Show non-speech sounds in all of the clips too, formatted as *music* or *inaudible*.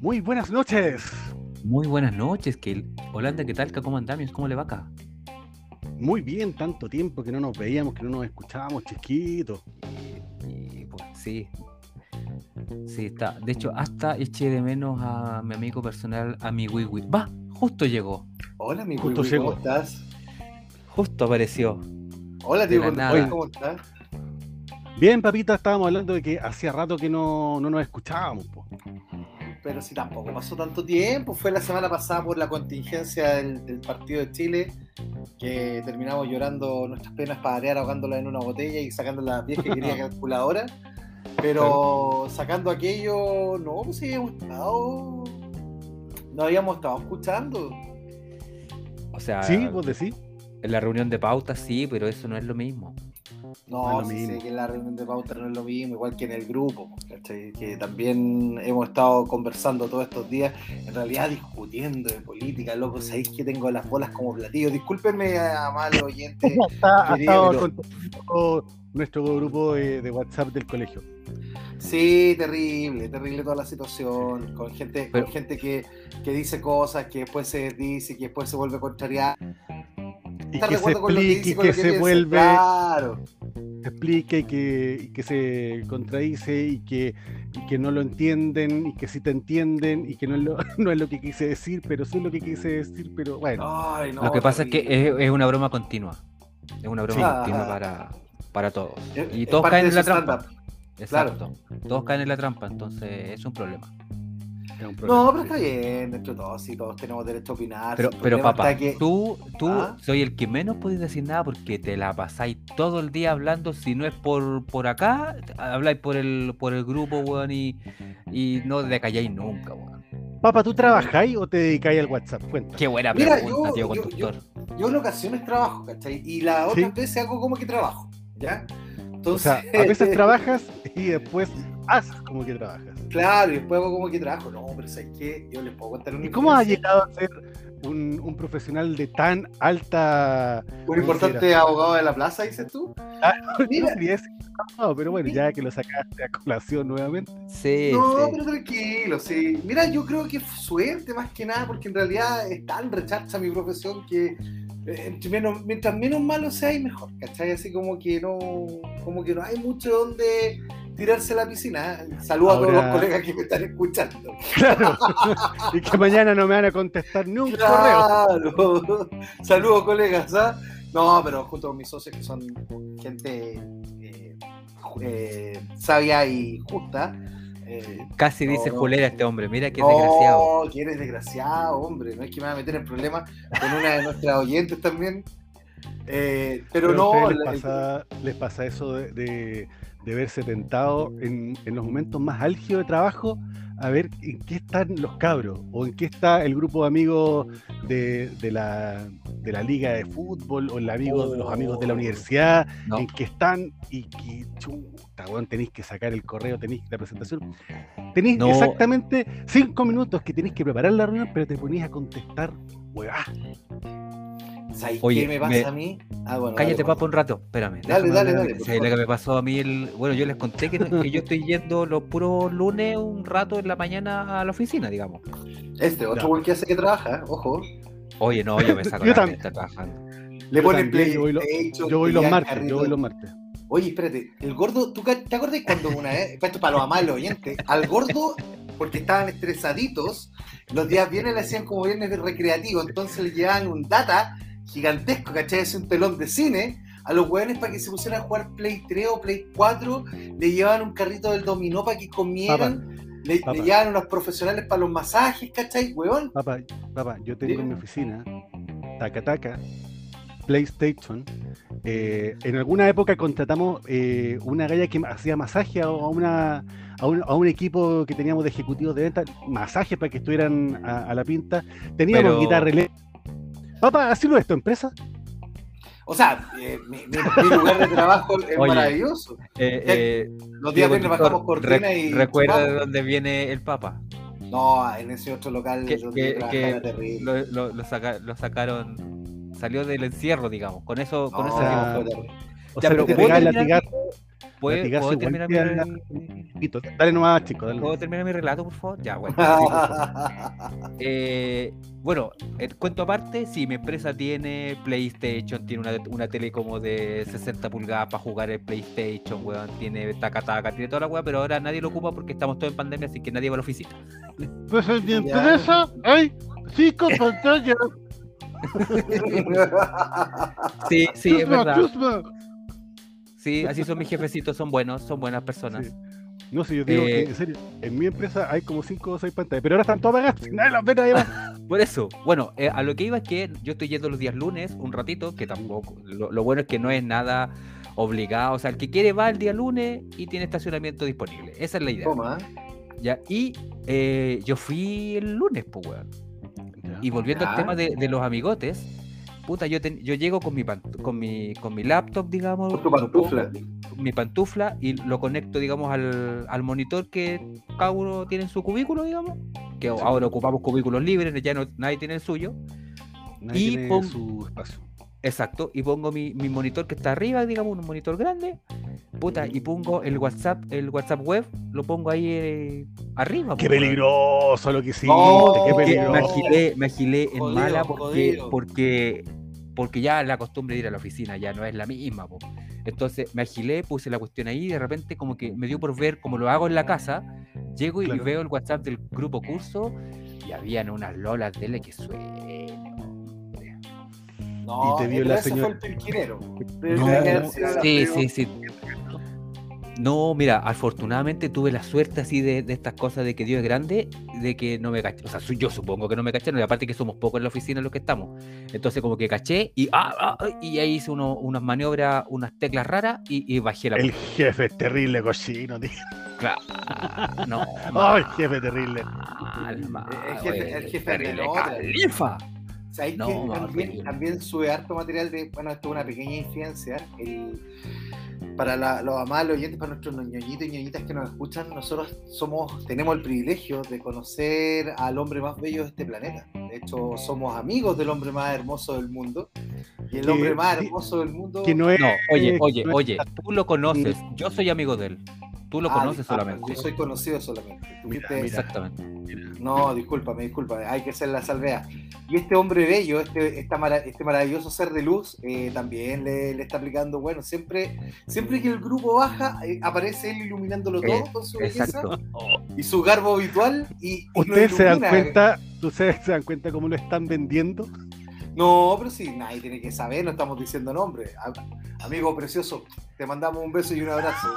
Muy buenas noches. Muy buenas noches, que Holanda, ¿qué tal? ¿Cómo andamos? ¿Cómo le va acá? Muy bien, tanto tiempo que no nos veíamos, que no nos escuchábamos, chiquitos. Y, pues sí. Sí, está. De hecho, hasta eché de menos a mi amigo personal, a mi Wiwi. Va, justo llegó. Hola, mi Justo Wiwi, llegó. ¿cómo estás? Justo apareció. Hola, tío, De la ¿cómo nada. ¿cómo estás? Bien, papita, estábamos hablando de que hacía rato que no, no nos escuchábamos. po. Pero si tampoco pasó tanto tiempo, fue la semana pasada por la contingencia del, del partido de Chile, que terminamos llorando nuestras penas para arear ahogándolas en una botella y sacando la vieja y querida *laughs* calculadora. Pero sacando aquello, no, pues sí, estado. No habíamos estado escuchando. O sea, ¿Sí? ¿Vos decís? en la reunión de pauta sí, pero eso no es lo mismo. No, sí sé que en la reunión de pauta no es lo mismo, igual que en el grupo, ¿cachai? que también hemos estado conversando todos estos días, en realidad discutiendo de política, loco, sabéis que tengo las bolas como platillos. Discúlpenme, amables oyentes. *laughs* Está, Querido, pero- nuestro grupo de, de WhatsApp del colegio. Sí, terrible, terrible toda la situación, con gente, Pero- con gente que, que dice cosas, que después se dice, que después se vuelve a contrariar. Y que se explique y que se piensa. vuelve, Claro. se explique y que, y que se contradice y que, y que no lo entienden y que sí te entienden y que no es, lo, *laughs* no es lo que quise decir, pero sí es lo que quise decir, pero bueno. Ay, no, lo que pasa es que es, es una broma continua. Es una broma Sí. continua Ah. para, para todos. Es- Y todos caen en la trampa. Exacto. Todos caen en la trampa, entonces es un problema. Un. No, pero está bien, entre todos, sí, todos tenemos derecho a opinar. Pero, papá, que- tú, tú ¿Ah? soy el que menos podéis decir nada porque te la pasáis todo el día hablando, si no es por, por acá, habláis por el, por el grupo, weón, y, y no decalláis nunca, weón. Papá, ¿tú trabajáis o te dedicáis al WhatsApp? Cuenta. Qué buena Mira, pregunta, yo- tío yo- conductor. Yo en ocasiones trabajo, ¿cachai? Y la Sí. otra veces hago como que trabajo, ¿ya? O Entonces, sea, a veces *laughs* trabajas y después haces como que trabajas. Claro, y después hago como que trabajo. No, pero ¿sabes qué? Yo les puedo contar una ¿Y cómo has llegado a ser un, un profesional de tan alta... Un importante abogado de la plaza, dices tú. *laughs* Mira. No decir abogado, pero bueno, ya que lo sacaste a colación nuevamente. Sí, No, sí. pero tranquilo, sí. Mira, yo creo que es suerte más que nada, porque en realidad es tan rechaza mi profesión que eh, entre menos, mientras menos malo sea y mejor, ¿cachai? Así como que no, como que no hay mucho donde tirarse a la piscina. Saludos a todos los colegas que me están escuchando. *laughs* Claro. y que mañana no me van a contestar ni un correo. Claro. Saludos, colegas. ¿ah? No, pero junto con mis socios que son gente eh, eh, sabia y justa. eh, Casi No, dice no. Julera este hombre, mira qué no, desgraciado. que eres desgraciado, hombre. No es que me va a meter en problemas con una de nuestras oyentes también. Eh, pero, Pero no, les la- pasa, les pasa eso de, de- de verse tentado en, en los momentos más álgidos de trabajo a ver en qué están los cabros o en qué está el grupo de amigos de, de la, de la liga de fútbol o el amigo, los amigos de la Oh. universidad, No. en qué están y que chuta, weón, tenéis que sacar el correo, tenéis la presentación. Tenéis No. exactamente cinco minutos que tenéis que preparar la reunión, pero te ponís a contestar, weá. ¿Sabes Oye, qué me pasa me- a mí? Ah, bueno, Cállate, Juan. un rato. Espérame. Dale, dale, dale, de- por ¿sabes lo favor. que me pasó a mí? El... Bueno, yo les conté que, que yo estoy yendo los puros lunes un rato en la mañana a la oficina, digamos. Este, otro buen que hace que trabaja, ojo. Oye, no, yo me saco *laughs* Yo la también. cresta trabajando. Le Yo ponen también, play. yo voy lo- Yo voy los martes, yo voy los martes. Oye, espérate, el gordo, ¿tú te acuerdas cuando una vez, esto es para los amables oyentes, al gordo, porque estaban estresaditos, los días viernes le hacían como viernes de recreativo, entonces le llevaban un data gigantesco, ¿cachai? Es un telón de cine, a los hueones para que se pusieran a jugar Play 3 o Play 4, le llevaban un carrito del dominó para que comieran, le, papá. le llevaban unos profesionales para los masajes, ¿cachai, hueón? Papá, papá, yo tengo en mi oficina Taca Taca, PlayStation. eh, en alguna época contratamos eh, una galla que hacía masaje a, a una, a, un, a un equipo que teníamos de ejecutivos de venta, masaje para que estuvieran a, a la pinta. Teníamos Pero- guitarra eléctrica. Papá, ¿así lo es tu empresa? O sea, eh, mi, mi- mi lugar de trabajo es Oye, maravilloso. Eh, eh, Los días Diego viernes Tutor, bajamos cortina re- y... Recuerda de dónde viene el Papa. No, en ese otro local Que, donde que- que lo, lo- lo saca- lo sacaron, salió del encierro, digamos. Con eso, con No, eso sea, O Ya, sea, pero te ¿puedo latigazo. ¿Puedo, Latigazo ¿puedo igual terminar mi, Pito, *laughs* Dale nomás, chico. Dale. ¿puedo terminar mi relato, por favor? Ya, bueno. *laughs* Eh, bueno, el cuento aparte, sí, mi empresa tiene PlayStation, tiene una, una tele como de 60 pulgadas para jugar el PlayStation, weón, tiene taca taca, tiene toda la weá, pero ahora nadie lo ocupa porque estamos todos en pandemia, así que nadie va a la oficina. *laughs* Pues en mi empresa hay cinco pantallas. Sí, sí, es verdad. chusma. Sí, así son mis jefecitos, son buenos, son buenas personas. Sí. No sé, yo digo Eh, que en serio, en mi empresa hay como cinco o seis pantallas, pero ahora están todas apagadas, nadie las ve, nadie más. *laughs* Por eso, bueno, eh, a lo que iba es que yo estoy yendo los días lunes un ratito, que tampoco, lo, lo bueno es que no es nada obligado, o sea, el que quiere va el día lunes y tiene estacionamiento disponible. Esa es la idea. Toma. Ya, y eh, yo fui el lunes, pues, weón. Y volviendo al tema de, de los amigotes, puta, yo, ten- yo llego con mi, con, mi, con mi laptop, digamos, Con tu pongo- pantufla. mi pantufla y lo conecto, digamos, al, al monitor que cada uno tiene en su cubículo, digamos, que ahora ocupamos cubículos libres, ya no, nadie tiene el suyo. Nadie y tiene pon- su espacio. Exacto, y pongo mi, mi monitor que está arriba, digamos, un monitor grande, puta, y pongo el WhatsApp, el WhatsApp web, lo pongo ahí eh, arriba. Qué peligroso lo que hiciste, qué Que me peligroso. agilé, me agilé en Jodido, mala porque, jodido. porque, porque ya la costumbre de ir a la oficina ya no es la misma. po. Entonces me agilé, puse la cuestión ahí y de repente como que me dio por ver como lo hago en la casa, llego y Claro. veo el WhatsApp del grupo curso y habían unas lolas de él que suenan. No, Y te vio la señora- fue el No, no, Sí, sí, sí. No, mira, afortunadamente tuve la suerte así de, de estas cosas de que Dios es grande, de que no me caché. O sea, yo supongo que no me cacharon, y aparte que somos pocos en la oficina en los que estamos. Entonces, como que caché y, ah, ah, ah, y ahí hice uno- unas maniobras, unas teclas raras y, y bajé la El jefe es terrible cochino, tío. Claro, No, *laughs* Ay, jefe terrible. mal, mal, El jefe- el jefe terrible de otra. califa. ¿Sabes No, que no, también, también sube harto material de, bueno, esto es una pequeña infidencia, el- para la- los amables oyentes, para nuestros ñoñitos y ñoñitas que nos escuchan, nosotros somos, tenemos el privilegio de conocer al hombre más bello de este planeta. De hecho, somos amigos del hombre más hermoso del mundo. Y el Que- hombre más hermoso del mundo... Que no es. No, oye, oye, no es- oye, tú lo conoces, yo soy amigo de él. Tú lo Ah, conoces ah, solamente. Yo soy conocido solamente. Mira, mira. Exactamente. No, discúlpame, discúlpame, hay que hacer la salvedad. Y este hombre bello, este, esta mara- este maravilloso ser de luz, eh, también le, le está aplicando, bueno, siempre, siempre que el grupo baja, eh, aparece él iluminándolo todo Eh, con su belleza y su garbo habitual. Y, y Ustedes se dan cuenta, ustedes se dan cuenta cómo lo están vendiendo. No, pero sí, nadie tiene que saber, no estamos diciendo nombre. A- Amigo precioso, te mandamos un beso y un abrazo.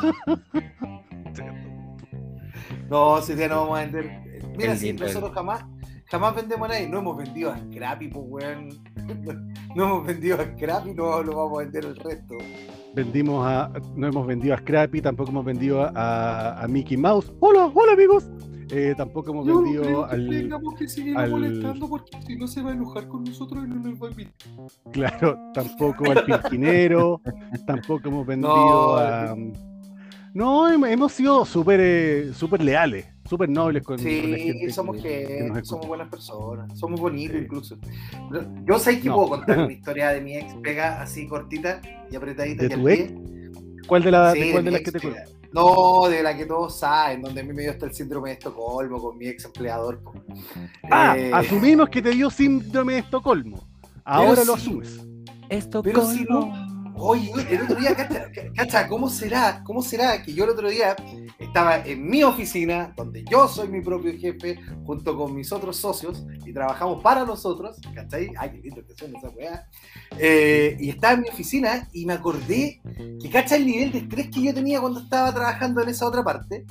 No, si ya no vamos a vender. Mira, lindo, nosotros jamás, jamás vendemos a nadie, no hemos vendido a Scrappy, pues weón. *laughs* No hemos vendido a Scrappy, no lo vamos a vender el resto. Vendimos a. No hemos vendido a Scrappy, tampoco hemos vendido a, a Mickey Mouse. Hola, hola amigos. Eh, tampoco hemos vendido al. tengamos que seguir al- molestando porque si no se va a enojar con nosotros y no nos va a invitar. Claro, tampoco al Pinquinero. *laughs* tampoco hemos vendido No, a. No, hem- hemos sido súper eh, súper leales, súper nobles con, con la Sí, gente. somos que- que, que nos escucha. somos buenas personas, somos bonitos Sí. incluso. Yo sé que No. puedo contar *laughs* una historia de mi ex pega así cortita y apretadita ¿De y al pie. ¿Cuál de, la, Sí, de de cuál de las que te pega. acuerdas? No, de la que todos saben, donde a mí me dio hasta el síndrome de Estocolmo con mi ex empleador. Ah, Eh, asumimos que te dio síndrome de Estocolmo. Ahora lo asumes. Esto Pero si no- Oye, el otro día, cacha, cacha, ¿cómo será? ¿Cómo será que yo el otro día estaba en mi oficina, donde yo soy mi propio jefe, junto con mis otros socios, y trabajamos para nosotros, ¿cachai? Ay, qué lindo que suena esa weá. Eh, y estaba en mi oficina y me acordé que, cacha, el nivel de estrés que yo tenía cuando estaba trabajando en esa otra parte,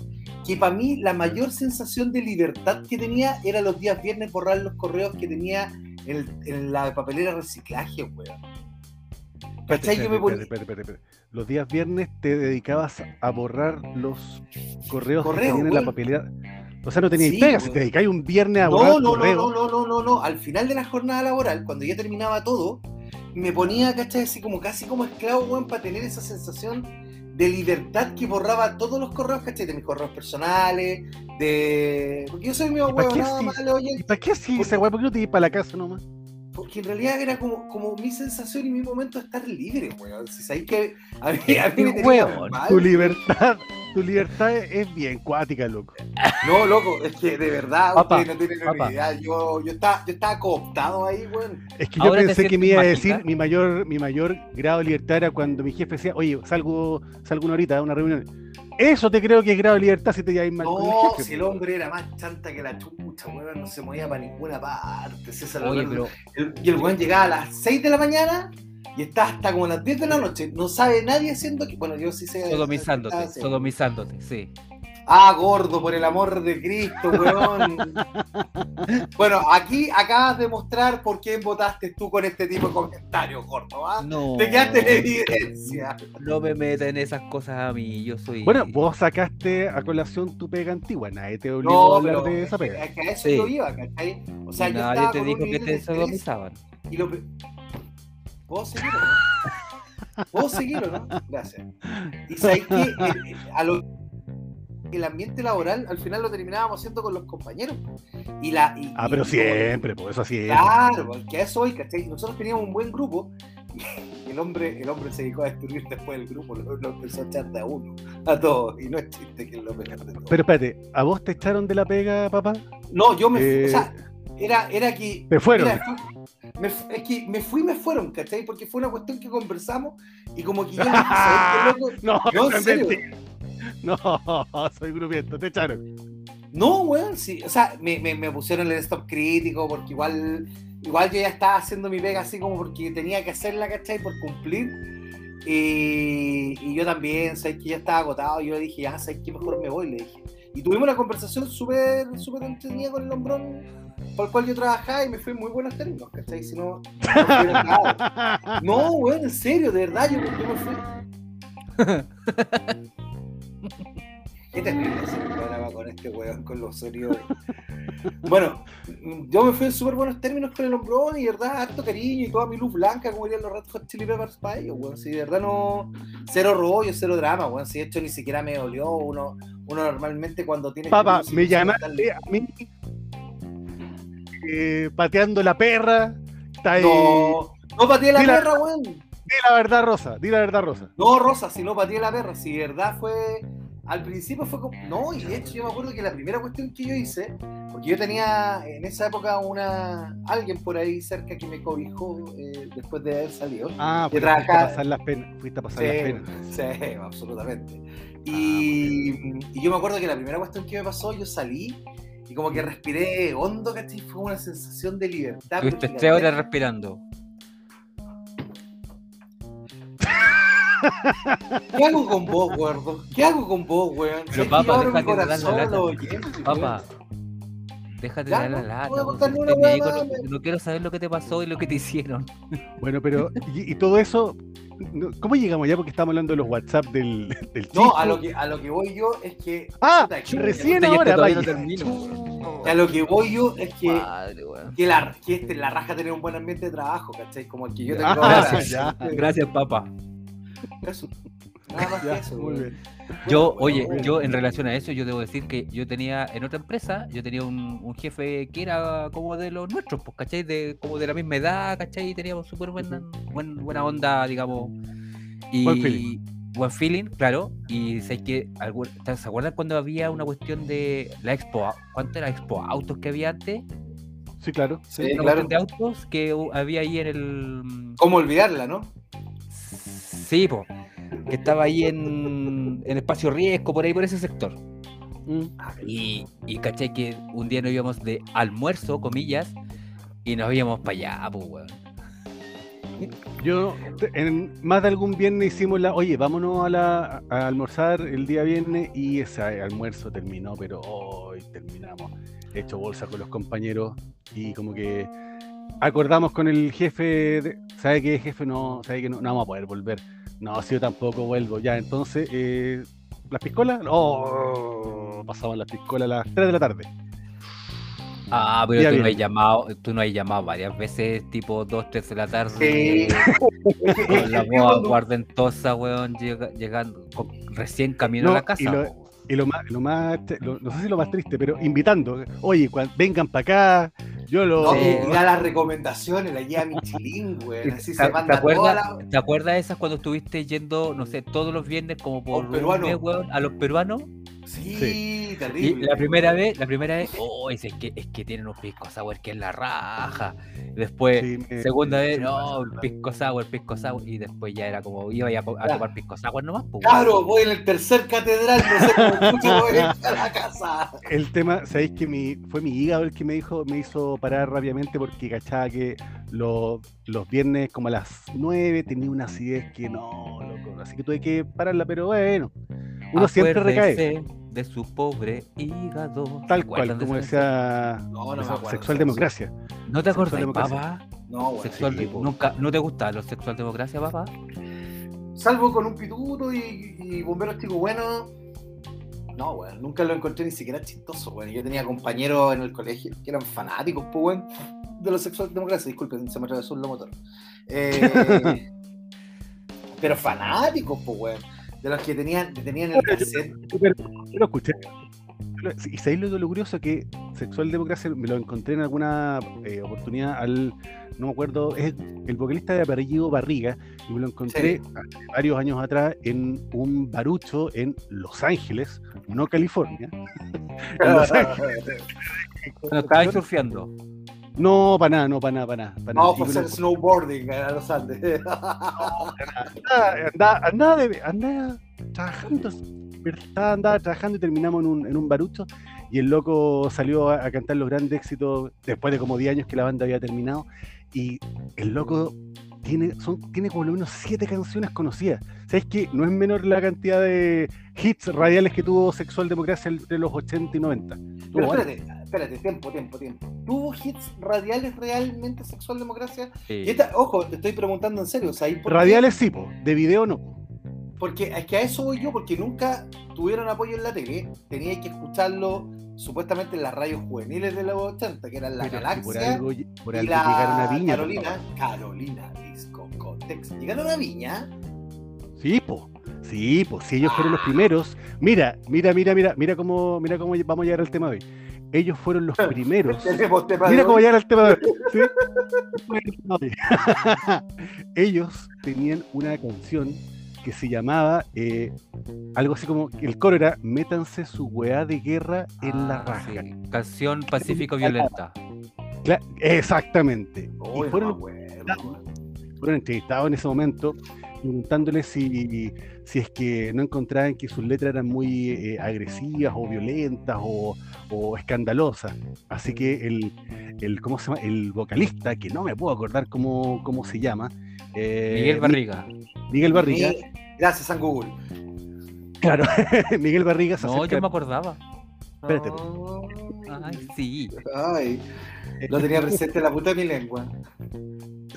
que para mí la mayor sensación de libertad que tenía era los días viernes borrar los correos que tenía en la papelera reciclaje, weón. Los días viernes te dedicabas a borrar los correos que Correo, tenían en la weón. papelera. O sea, no tenías Sí, pega, si weón. te dedicáis un viernes a borrar No, no, no, no, no, no, no, no. Al final de la jornada laboral, cuando ya terminaba todo, me ponía, ¿cachai? Así como casi como esclavo, weón, para tener esa sensación de libertad que borraba todos los correos, ¿cachai? De mis correos personales, de. Porque yo soy mi weón, nada sí? más, oye. ¿Y para qué así esa weá? ¿Por qué no te ibas para la casa nomás? Porque en realidad era como, como mi sensación y mi momento de estar libre, weón. Si sabéis que a mí, a mí me tenía Weón, mal. Tu libertad, tu libertad es bien cuática, loco. No, loco, es que de verdad, Papá, ustedes no tienen papá. ni idea. Yo, yo, estaba, yo estaba cooptado ahí, weón. Es que yo Ahora pensé que me iba a decir mi mayor, mi mayor grado de libertad era cuando mi jefe decía, oye, salgo, salgo una horita a una reunión. Eso te creo que es grado de libertad si te lleváis mal con el No, jefe. si el hombre era más chanta que la chucha, weón, no se movía para ninguna parte. César Oye, pero El- y el weón llegaba a las 6 de la mañana y está hasta como las 10 de la noche. No sabe nadie haciendo que. Bueno, yo sí sé. sodomizándote, sodomizándote, sí. Ah, gordo, por el amor de Cristo, weón. *laughs* bueno, aquí acabas de mostrar por quién votaste tú con este tipo de comentarios, gordo. ¿ah? No. Te quedaste en evidencia. No me metas en esas cosas a mí, yo soy. Bueno, vos sacaste a colación tu pega antigua, nadie te obligó a No, hablar pero de esa pega. es que a eso Sí. yo iba, ¿cachai? O sea, yo Nadie estaba te con dijo un que te estrés sodomizaban. y lo... ¿Puedo seguir o no? ¿Puedo seguir o no? Gracias. Y sabéis que eh, a lo- el ambiente laboral al final lo terminábamos haciendo con los compañeros. Y la, y- Ah, pero y- siempre, por eso así es. Claro, porque a eso hoy, ¿cachai? Nosotros teníamos un buen grupo y el hombre, el hombre se dedicó a destruir después del grupo, lo, lo empezó a echar de a uno, a todos, y no es chiste que lo peor de todo. Pero espérate, ¿a vos te echaron de la pega, papá? no, yo me fui, Eh, o sea, era, era que... Te fueron. fue- me es que me fui y me fueron, ¿cachai? Porque fue una cuestión que conversamos y como que yo le dije, ¿sabes *laughs* qué, loco? No, No, no en serio. *laughs* No, soy grupiento, te echaron. No, weón, sí. O sea, me, me, me pusieron el stop crítico porque igual, igual yo ya estaba haciendo mi pega así como porque tenía que hacerla, ¿cachai? Por cumplir. Y, y yo también, sabes que ya estaba agotado. Yo le dije, ya, sabes que mejor me voy, le dije. Y tuvimos una conversación súper, súper entretenida con el hombrón por el cual yo trabajaba y me fue muy buenos términos, ¿cachai? Si no, no hubiera nada. *laughs* No, weón, en serio, de verdad, yo, yo me fui. *laughs* Qué terrible ese programa con este weón, con los sonidos. Bueno, yo me fui en súper buenos términos con el hombrón y de verdad, harto cariño y toda mi luz blanca, como dirían los Red Hot Chili Peppers para ellos, weón. Sí, de verdad no. Cero rollo, cero drama, weón. Si de hecho ni siquiera me dolió. Uno, uno normalmente cuando tiene. Papá, me llamaste a mí eh, pateando la perra. Está ahí. No, no pateé la perra, weón. Di la verdad, Rosa. Di la verdad, Rosa. No, Rosa, si no pateé la perra, si verdad fue. Al principio fue como. No, y de hecho yo me acuerdo que la primera cuestión que yo hice, porque yo tenía en esa época una. alguien por ahí cerca que me cobijó eh, después de haber salido. Ah, pues fuiste a pasar las penas. Fuiste a pasar las Sí, penas. sí, absolutamente. Y, y yo me acuerdo que la primera cuestión que me pasó, yo salí y como que respiré hondo, ¿cachai? Fue una sensación de libertad. Porque tres horas respirando. ¿Qué hago con vos, gordo? ¿Qué hago con vos, weón? Pero, Si papá, déjate de dar la lata. oyentes, Papá, déjate de dar la no, lata. no quiero saber lo que te pasó y lo que te hicieron. Bueno, pero. Y, y todo eso. ¿Cómo llegamos ya? Porque estamos hablando de los WhatsApp del, del chico. No, a lo, que, a lo que voy yo es que. Ah, puta, que- recién este ahora, vaya. no termino, weón. A lo que voy yo es que, Madre, que, la, que este, la raja tener un buen ambiente de trabajo, ¿cachai? Como el que yo tengo Ah, ahora. gracias, ya. Gracias, papá. Eso. Nada más *laughs* Ya, que eso, muy bien. Yo, Bueno, oye, bueno, yo en relación a eso, yo debo decir que yo tenía en otra empresa, yo tenía un, un jefe que era como de los nuestros, pues, ¿cachai? De, como de la misma edad, ¿cachai? Y teníamos súper buena, buen- buena onda, digamos. Y, Buen feeling. buen feeling, claro. Y sé que, ¿se acuerdan cuando había una cuestión de la expo? ¿Cuánto era expo autos que había antes? Sí, claro. Sí, Una claro. de autos que había ahí en el. ¿Cómo olvidarla, no? Sí, po, que estaba ahí en, en Espacio Riesgo, por ahí, por ese sector. Mm. Y, y caché que un día nos íbamos de almuerzo, comillas, y nos íbamos para allá, pues, weón. Yo, en más de algún viernes hicimos la, oye, vámonos a, la, a almorzar el día viernes y ese almuerzo terminó, pero hoy terminamos hecho bolsa con los compañeros y como que acordamos con el jefe, de- ¿sabe qué jefe? No, ¿sabe que no, no vamos a poder volver? No, si yo tampoco vuelvo, ya, entonces, eh, ¿las piscolas? Oh, pasaban las piscolas a las 3 de la tarde. Ah, pero Ya tú no, has llamado, tú no has llamado varias veces, tipo 2, 3 de la tarde, Sí. *laughs* con la boa cuando- guardentosa, weón, llega- llegando, con- recién camino No, a la y casa. lo- po, weón. Y lo más, lo más, lo- no sé si lo más triste, pero invitando, oye, cuan- vengan para acá, Yo lo. No, mira las recomendaciones, la guía Michelin, güey. Así ¿Te, se te manda acuerdas, toda la... ¿Te acuerdas de esas cuando estuviste yendo, no sé, todos los viernes como por un mes, weón, a los peruanos? Sí, terrible. la primera vez, la primera vez, oh, es, es que, es que tienen un pisco sour que es la raja. Después, Sí, me- segunda vez, sí me no, pisco sour, pisco sour. Y después ya era como, iba a, tomar pisco sour nomás. pues, Claro, voy en el tercer catedral, no sé cómo mucho voy a ir a la casa. *laughs* El tema, ¿sabéis que mi, fue mi hígado el que me dijo, me hizo parar rápidamente porque cachaba que los, los viernes como a las 9 tenía una acidez que no, loco. Así que tuve que pararla, pero bueno. Uno siempre recae. De su pobre hígado. Tal ¿Se cual, como decía No, no acuerdo. sexual democracia. ¿No te acordás, democracia. papá? No, güey. Sexual, sí, nunca, ¿No te gusta la sexual democracia, papá? Salvo con un pituto y, y bomberos chicos buenos. No, güey. Nunca lo encontré ni siquiera chistoso, güey. Yo tenía compañeros en el colegio que eran fanáticos, pues, güey, de los sexual democracia. Disculpen, se me atravesó un motor. Eh, *laughs* pero fanáticos, pues, güey. De los que tenían, que tenían el cassette. Yo lo escuché. Y sabéis lo, lo curioso que Sexual Democracia me lo encontré en alguna eh, oportunidad al, no me acuerdo, es el vocalista de apellido Barriga, y me lo encontré Sí. hace varios años atrás en un barucho en Los Ángeles, no California. *laughs* En Los *laughs* Ángeles. Cuando surfeando. No, para nada, no, para nada, para nada. pa' nada. Vamos a hacer snowboarding a los Andes. *laughs* andaba, andaba, andaba, de- andaba trabajando, estaba- andaba trabajando y terminamos en un, en un barucho y el loco salió a, a cantar los grandes éxitos después de como 10 años que la banda había terminado y el loco tiene, son, tiene como lo menos 7 canciones conocidas. ¿Sabes que No es menor la cantidad de hits radiales que tuvo Sexual Democracia entre los 80 y 90. Tuvo Pero espérate, espérate, tiempo, tiempo, tiempo. ¿Tuvo hits radiales realmente sexual democracia? Sí. Y esta, ojo, te estoy preguntando en serio. ¿sabes por qué? Radiales sí, po, de video no. po. Porque es que a eso voy yo, porque nunca tuvieron apoyo en la tele. Tenía que escucharlo supuestamente en las radios juveniles de los 80, que eran La Pero Galaxia por algo, por y la llegaron a Viña. Carolina. Carolina Discocotex. ¿Llegaron a Viña? Sí, po. Sí, po. Si ellos fueron los Ah. primeros. Mira, mira, mira, mira, mira cómo, mira cómo vamos a llegar al tema de hoy. Ellos fueron los *laughs* primeros. De Mira cómo llegar al tema de hoy. ¿sí? *laughs* Ellos tenían una canción que se llamaba eh, algo así como el coro era métanse su weá de guerra en la Ah, raja. sí. Canción pacífico violenta. Cla- Exactamente. Uy, y fueron, fueron entrevistados en ese momento preguntándoles si, si es que no encontraban que sus letras eran muy eh, agresivas o violentas o, o escandalosas. Así que el, el, ¿cómo se llama? el vocalista, que no me puedo acordar cómo, cómo se llama, eh, Miguel Barriga. Miguel Barriga, Gracias, San Google. claro, *laughs* Miguel Barriga se No, acerca- yo me acordaba. Espérate. Ay, sí. Ay, lo tenía presente en la puta de mi lengua.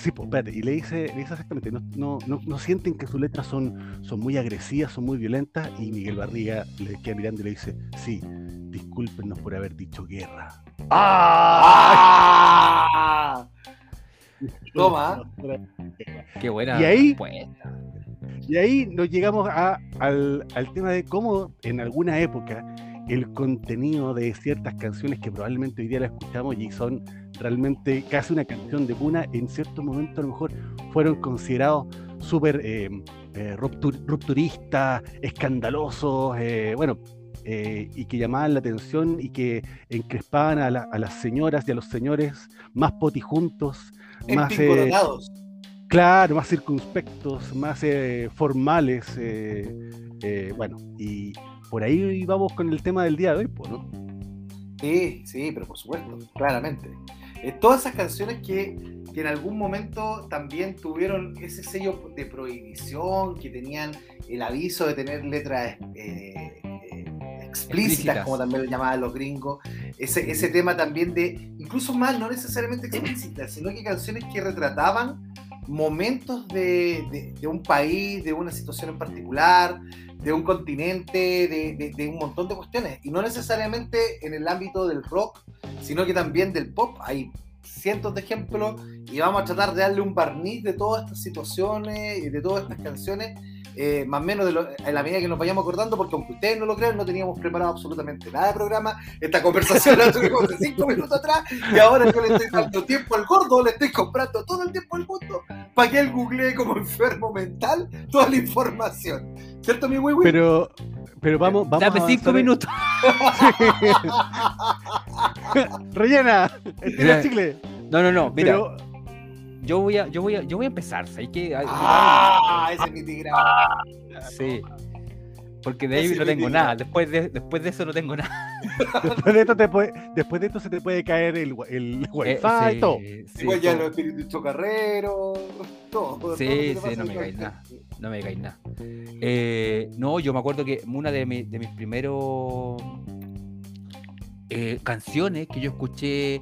Sí, pues, espérate, y le dice, le dice exactamente, no, no, no, no sienten que sus letras son, son muy agresivas, son muy violentas, y Miguel Barriga le queda mirando y le dice, sí, discúlpenos por haber dicho guerra. ¡Ah! Toma. Qué buena. Y ahí- respuesta. Y ahí nos llegamos a- al, al tema de cómo en alguna época el contenido de ciertas canciones que probablemente hoy día la escuchamos y son realmente casi una canción de cuna, en ciertos momentos a lo mejor fueron considerados súper eh, eh, ruptur- rupturistas, escandalosos, eh, bueno, y que llamaban la atención y que encrespaban a, la- a las señoras y a los señores más potijuntos, más... Claro, más circunspectos, más eh, formales. bueno, y por ahí vamos con el tema del día de hoy, pues, ¿no? Sí, sí, pero por supuesto, claramente. Eh, todas esas canciones que, que en algún momento también tuvieron ese sello de prohibición, que tenían el aviso de tener letras eh, eh, explícitas, Explícitas. como también lo llamaban los gringos. Ese, ese tema también de, incluso más, no necesariamente explícitas, sino que canciones que retrataban momentos de, un país, de una situación en particular, de un continente, de- de un montón de cuestiones. Y no necesariamente en el ámbito del rock, sino que también del pop. Hay cientos de ejemplos y vamos a tratar de darle un barniz de todas estas situaciones y de todas estas canciones eh, más o menos de lo- en la medida que nos vayamos acordando, porque aunque ustedes no lo crean, no teníamos preparado absolutamente nada de programa. Esta conversación la tuvimos de cinco minutos atrás y ahora yo le estoy dando tiempo al gordo, le estoy comprando todo el tiempo al mundo para que él googlee como enfermo mental toda la información. ¿Cierto, mi Wiwi? Pero, pero vamos, vamos Dame a cinco minutos. *laughs* Rellena, chicle. No, no, no. Mira, Pero, yo voy a, yo voy a, yo voy a empezar. ¿sabes qué? ¡Ah! Ese es. Sí. Porque de ahí Ese no tengo nada. Después de, después de eso no tengo nada. después de esto te puede, después de esto se te puede caer el, el wifi Eh, sí, todo. sí, Igual ya todo. los chocarreros, todo. Sí, que sí, no me cabeza. nada. No me cae nada. Eh, no, yo me acuerdo que una de, mi- de mis primeros eh, canciones que yo escuché,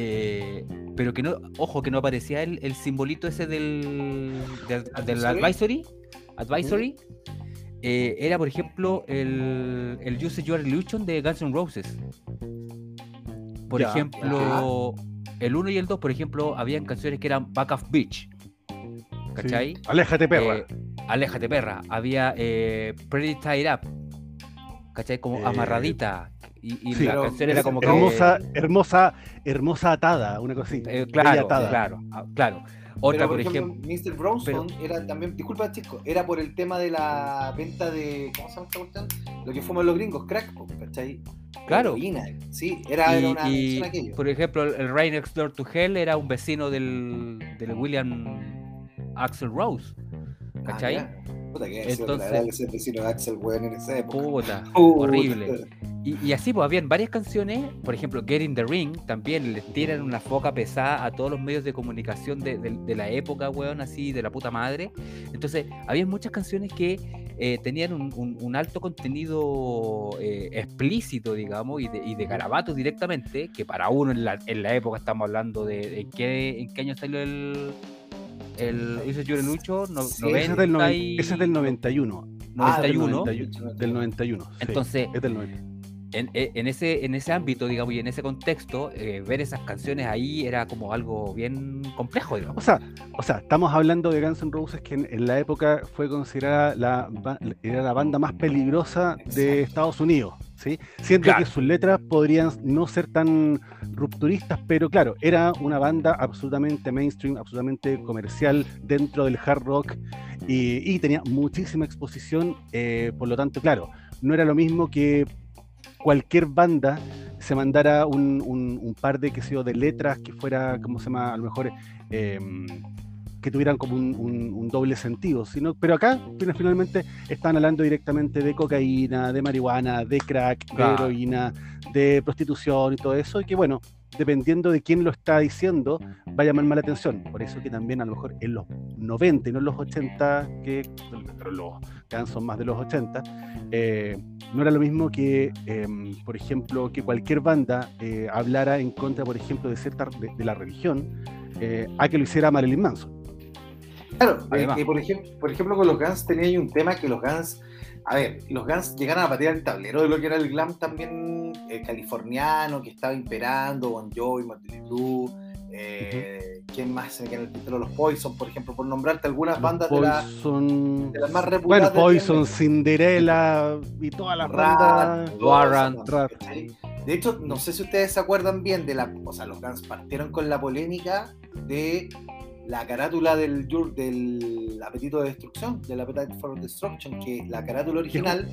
eh, pero que no, ojo, que no aparecía el, el simbolito ese del, del, del ¿Advisory? advisory, eh, era por ejemplo el, el Use Your Illusion de Guns N' Roses. Por ejemplo, el 1 y el 2, por ejemplo, habían canciones que eran Back of Beach. ¿Cachai? Sí. Aléjate, perra. Eh, Aléjate, perra. Había eh, Pretty Tied Up. ¿Cachai? Como amarradita. Y, y sí, la pero canción era como que. hermosa, hermosa, hermosa atada, una así. eh, claro, atada. claro, ah, claro. Otra, Pero, por ejemplo. Mr. Bronson era también, disculpa chico, era por el tema de la venta de, ¿cómo se llama esta cuestión? Lo que fuman los gringos, crack, ¿cachai? Claro. Heroína, sí, era, era y- una y, canción aquello. por ejemplo, el Right Next Door to Hell era un vecino del, del William Axel Rose. ¿Cachai? Ah. Puta que Entonces- vecino de Axel, weón, en esa época. Puta, *laughs* Puta. horrible. Y, y así, pues, habían varias canciones, por ejemplo, Get in the Ring, también les tiran una foca pesada a todos los medios de comunicación de, de- de la época, weón, así, de la puta madre. Entonces, había muchas canciones que eh, tenían un, un- un alto contenido eh, explícito, digamos, y de, y de garabatos directamente, que para uno en la, en la época estamos hablando de, de qué, en qué año salió el... El Your Illusion, no, Sí, Ese es, del 90 y- ese es del 91. Ah, del 91. 91, Del 91. sí, Entonces, es del 91. en, en ese, en ese ámbito, digamos, y en ese contexto, eh, ver esas canciones ahí era como algo bien complejo, O digamos. sea, o sea, estamos hablando de Guns N' Roses que en, en la época fue considerada la, era la banda más peligrosa de Exacto. Estados Unidos, Claro. que sus letras podrían no ser tan rupturistas, pero claro, era una banda absolutamente mainstream, absolutamente comercial dentro del hard rock y, y tenía muchísima exposición, eh, por lo tanto, claro, no era lo mismo que cualquier banda se mandara un, un- un par de, qué sé yo, de letras que fuera, ¿cómo se llama? A lo mejor eh, que tuvieran como un, un- un doble sentido, sino, pero acá fin- finalmente están hablando directamente de cocaína, de marihuana, de crack, de heroína, de prostitución y todo eso, y que bueno, dependiendo de quién lo está diciendo, va a llamar más la atención. Por eso que también a lo mejor en los 90 y no en los 80, que pero los Guns son más de los 80, eh, no era lo mismo que, em, por ejemplo, que cualquier banda eh, hablara en contra, por ejemplo, de cierta de, de la religión, eh, a que lo hiciera Marilyn Manson. Claro, eh, que por, ejemplo, por ejemplo con los Guns tenía ahí un tema que los Guns, a ver, los Guns llegaron a patear el tablero de lo que era el glam también eh, californiano, que estaba imperando, Bon Jovi, Motley Crue, eh, ¿quién más se me queda en el título? Los Poison, por ejemplo, por nombrarte algunas bandas de la... Poison, de las más bueno, reputadas del Poison. Cinderella y todas las bandas. ¿cachai? De hecho, no sé si ustedes se acuerdan bien de la. O sea, los Guns partieron con la polémica de la carátula del, Yur- del apetito de destrucción, del Appetite for Destruction, que la carátula original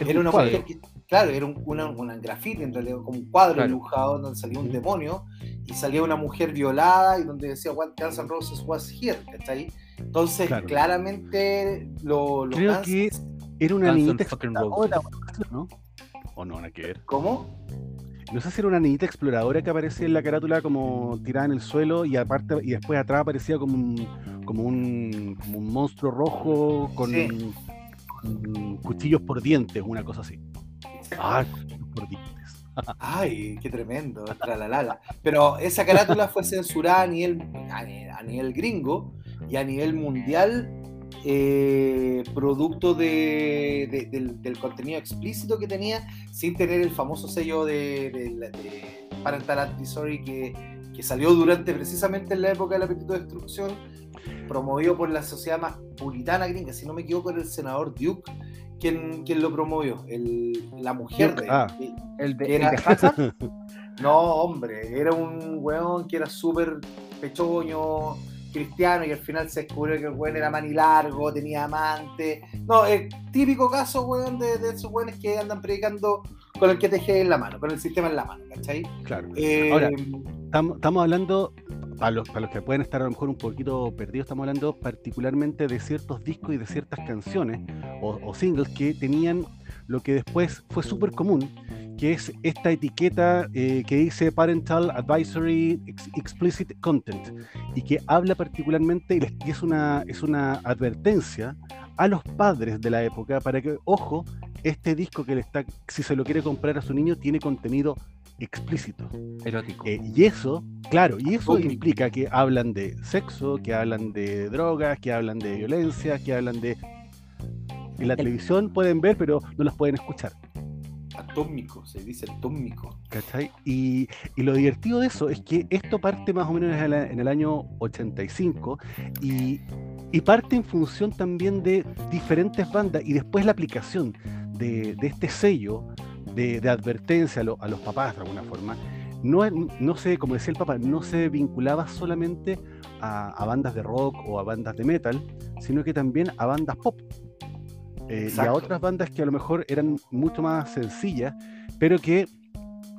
era un una cuadro. mujer que, claro, era un, una, una graffiti, en realidad, como un cuadro Claro. dibujado donde salía un demonio y salía una mujer violada y donde decía What Guns N' Roses was here, ¿cachai? Entonces, Claro. claramente, lo, los Creo que Era una niñita ¿no? O no, nada que ver. ¿Cómo? No sé si era una niñita exploradora que aparecía en la carátula como tirada en el suelo y aparte y después atrás aparecía como un como un, como un monstruo rojo con, Sí. con cuchillos por dientes, una cosa así. Ah, cuchillos por dientes. *laughs* Ay, qué tremendo, tralalala. Pero esa carátula fue censurada a nivel, a ni- a nivel gringo y a nivel mundial, eh, producto de, de- del, del contenido explícito que tenía, sin tener el famoso sello de, de, Parental Advisory que, que salió durante precisamente en la época del apetito de destrucción. promovido por la sociedad más puritana gringa, si no me equivoco, era el senador Duke quien, quien lo promovió, el, la mujer de, Ah. El de, Era- el *laughs* No, hombre, era un weón que era súper pechoño, cristiano, y al final se descubrió que el weón era manilargo, tenía amante. No, es típico caso, weón, de, de esos weones que andan predicando con el que teje en la mano, con el sistema en la mano, ¿cachai? Claro. Eh, Ahora, Estamos, estamos hablando, para los, para los que pueden estar a lo mejor un poquito perdidos, estamos hablando particularmente de ciertos discos y de ciertas canciones o, o singles que tenían lo que después fue súper común, que es esta etiqueta eh, que dice Parental Advisory Ex- Explicit Content y que habla particularmente y les- y es una, es una advertencia a los padres de la época para que, ojo, este disco que le está, si se lo quiere comprar a su niño, tiene contenido explícito. erótico. Eh, y eso, claro, y eso implica que hablan de sexo, que hablan de drogas, que hablan de violencia, que hablan de... En la televisión pueden ver, pero no las pueden escuchar. Atómico, se dice atómico. ¿cachai? Y, y lo divertido de eso es que esto parte más o menos en el, año 85 y, y parte en función también de diferentes bandas y después la aplicación de, de este sello de, advertencia a, lo- a los papás de alguna forma. No, no se, como decía el papá, no se vinculaba solamente a bandas de rock o a bandas de metal, sino que también a bandas pop. Eh, y a otras bandas que a lo mejor eran mucho más sencillas, pero que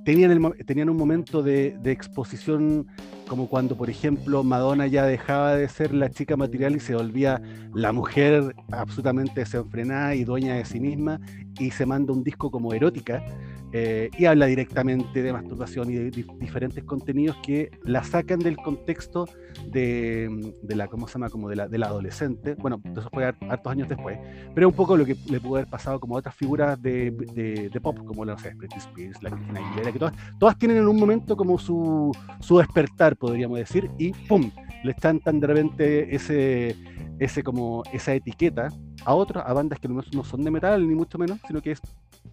tenían, el tenían un momento de, de exposición como cuando, por ejemplo, Madonna ya dejaba de ser la chica material y se volvía la mujer absolutamente desenfrenada y dueña de sí misma y se manda un disco como erótica eh, y habla directamente de masturbación y de di- diferentes contenidos que la sacan del contexto de, de la, ¿cómo se llama? Como de la, de adolescente. Bueno, eso fue har- hartos años después, pero un poco lo que le pudo haber pasado como a otras figuras de, de- pop, como la no sé, Britney Spears, la Cristina Aguilera, que todas, todas tienen en un momento como su, su despertar, podríamos decir, y ¡pum! le chantan de repente ese, ese como esa etiqueta a otras, a bandas que no son de metal, ni mucho menos, sino que es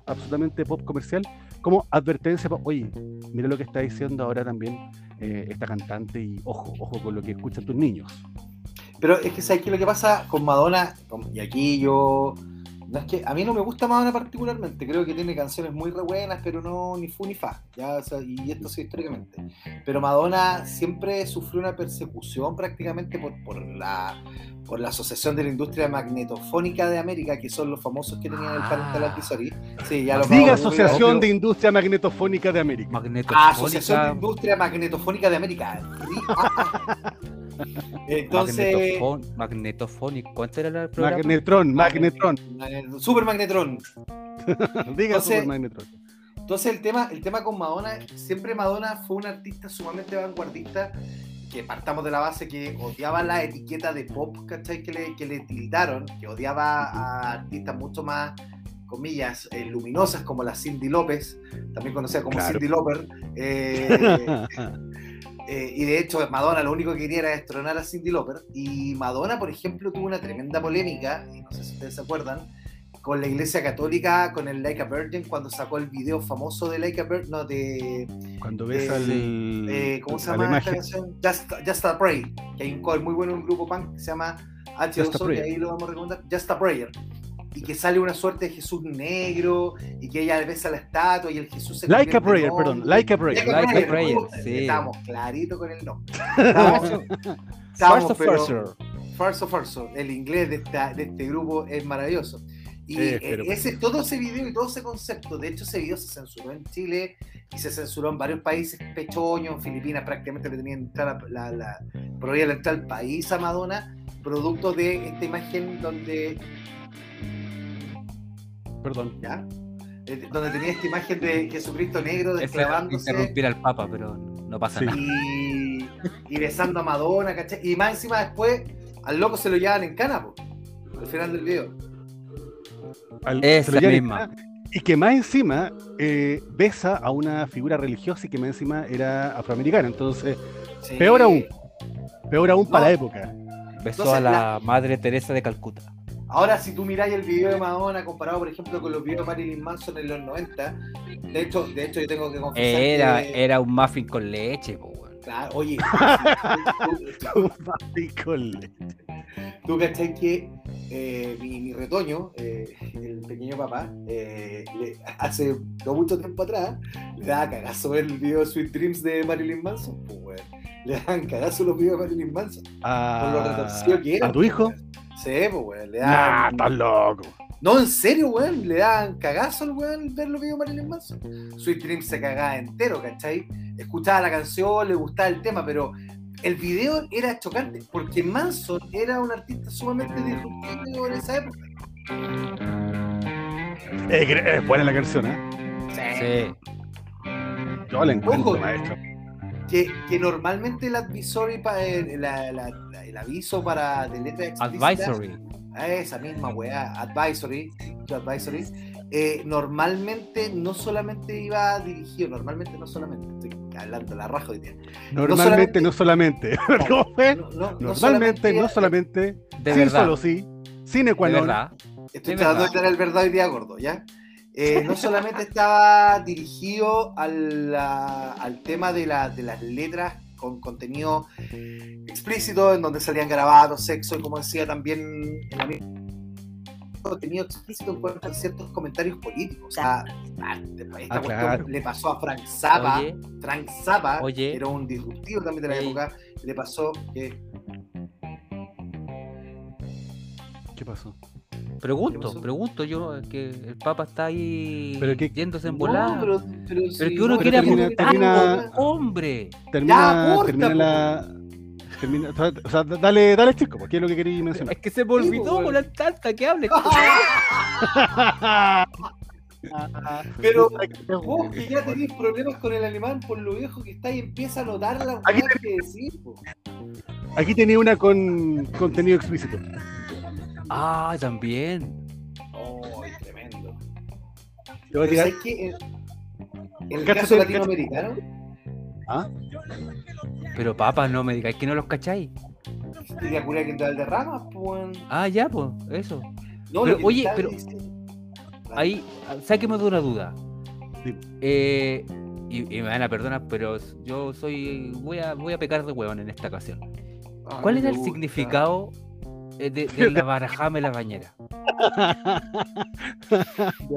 absolutamente pop comercial, como advertencia, oye, mira lo que está diciendo ahora también eh, esta cantante y ojo, ojo con lo que escuchan tus niños. Pero es que sabes que lo que pasa con Madonna, y aquí yo. No es que a mí no me gusta Madonna particularmente, creo que tiene canciones muy re buenas, pero no ni fu ni fa, ya, o sea, y esto sí históricamente. Pero Madonna siempre sufrió una persecución prácticamente por, por la por la Asociación de la Industria Magnetofónica de América, que son los famosos que tenían el Parental Ah. Advisory. Sí, ya lo Diga Asociación googlear. de Industria Magnetofónica de América. Magnetofónica. Asociación de Industria Magnetofónica de América. *laughs* Entonces, magnetofón- magnetofónico. ¿Cuánto era el programa? Magnetron, Magnetron. *laughs* Magnet- Super Magnetron. Diga Entonces- Super Magnetron. Entonces el tema, el tema con Madonna, siempre Madonna fue una artista sumamente vanguardista, que partamos de la base que odiaba la etiqueta de pop, ¿cachai? Que le, que le tildaron, que odiaba a artistas mucho más, comillas, eh, luminosas como la Cindy López, también conocida como Claro. Cindy Lauper. eh, *laughs* *laughs* eh, y de hecho Madonna lo único que quería era destronar a Cindy Lauper. Y Madonna, por ejemplo, tuvo una tremenda polémica, y no sé si ustedes se acuerdan, con la iglesia católica, con el Like a Virgin, cuando sacó el video famoso de Like a Virgin, no, de... Cuando ves Eh, al. eh, ¿Cómo se llama esta canción? Just, Just a Pray, que hay un cover muy bueno en un grupo punk que se llama Just a H2O, que ahí lo vamos a recomendar, Just a Prayer. Y que sale una suerte de Jesús negro, y que ella besa la estatua, y el Jesús se Like a Prayer, perdón. Like a Prayer. Like a Prayer, sí. Estamos clarito con el nombre. *laughs* Estamos, estamos, First of pero- First. Farso Farso, el inglés de, esta- de este grupo es maravilloso. Y Sí, eh, pero- ese, todo ese video y todo ese concepto, de hecho ese video se censuró en Chile y se censuró en varios países pechoños, en Filipinas prácticamente le tenían entrar la, la, la, prohibía la entrada al país a Madonna, producto de esta imagen donde, Perdón. ¿ya? Eh, donde tenía esta imagen de Jesucristo negro desclavándose interrumpir al Papa, pero no pasa Sí. nada. y, y besando a Madonna, ¿cachai? Y más encima después al loco se lo llevan en cana, po, al final del video. Al- Esa se lo llevan en misma. Y que más encima eh, besa a una figura religiosa y que más encima era afroamericana. Entonces, Sí. peor aún. Peor aún para la época. Besó Entonces, a la madre Teresa de Calcuta. Ahora, si tú miráis el video de Madonna comparado, por ejemplo, con los videos de Marilyn Manson en los 90, de hecho, de hecho yo tengo que confesar Era, que... era un muffin con leche, po. Claro, oye, *laughs* tú- tú- cachai que eh, mi, mi retoño, eh, el pequeño papá, eh, le- hace no mucho tiempo atrás, le daba cagazo el video de Sweet Dreams de Marilyn Manson. Pues. Le daban cagazo los videos de Marilyn Manson. Por lo retorcido que era. ¿A tu hijo? Sí, pues. Le Nah, daban... estás loco. No, en serio, weón. Le daban cagazo al weón ver los videos de Marilyn Manson. Sweet Dreams se cagaba entero, ¿cachai? Escuchaba la canción, le gustaba el tema, pero el video era chocante, porque Manson era un artista sumamente disruptivo en esa época. Es, buena la canción, ¿eh? Sí. Yo la encuentro, Ojo. maestro. Que, que normalmente el advisory pa- eh, la- la- la- el aviso para de letra explícita, Advisory. a esa misma weá, advisory, to advisory, eh, normalmente no solamente iba dirigido, normalmente no solamente, estoy hablando de la raja hoy día. Normalmente, no solamente. *laughs* ¿Cómo fue? No, no- no Normalmente, no solamente. De sí, verdad. solo sí. Non. verdad. Estoy De tratando de dar el verdad hoy día gordo, ¿ya? Eh, no solamente estaba dirigido al, a- al tema de, la- de las letras con contenido explícito, en donde salían grabados, sexo, y como decía también en la misma contenido explícito en cuanto a ciertos comentarios políticos. O sea, ah, después esta Ah, cuestión claro. le pasó a Frank Zappa. Oye, Frank Zappa Oye. era un disruptivo también de la Ey. época. Le pasó que. ¿Qué pasó? ¿Qué pregunto, pregunto yo, que el Papa está ahí Pero que- yéndose en No, volada. pero, pero, Pero si que uno no, quiere termina- termina- hombre. Termina, aporta, termina la. Termina, o sea, dale, dale chico, porque es lo que quería mencionar. Es que se me olvidó pues, con la tanta que hable. *laughs* Pero *laughs* vos que ya tenéis problemas con el alemán por lo viejo que está y empieza a notar la Aquí que decís. po. Aquí tenía una con contenido explícito. Ah, también. Ay, tremendo. Te el caso latinoamericano, ¿Ah? Pero Papa, no me digáis que no los cacháis. tenía cura que entra el derrama, pues. Ah, ya, pues, eso. No, Pero, oye, pero- Ahí, sáqueme de una duda. Sí. Eh, y, y me van a perdonar, pero yo soy. Voy a, voy a pecar de huevón en esta ocasión. Ay, ¿Cuál era el gusta. significado de, de la barajame la bañera? *laughs*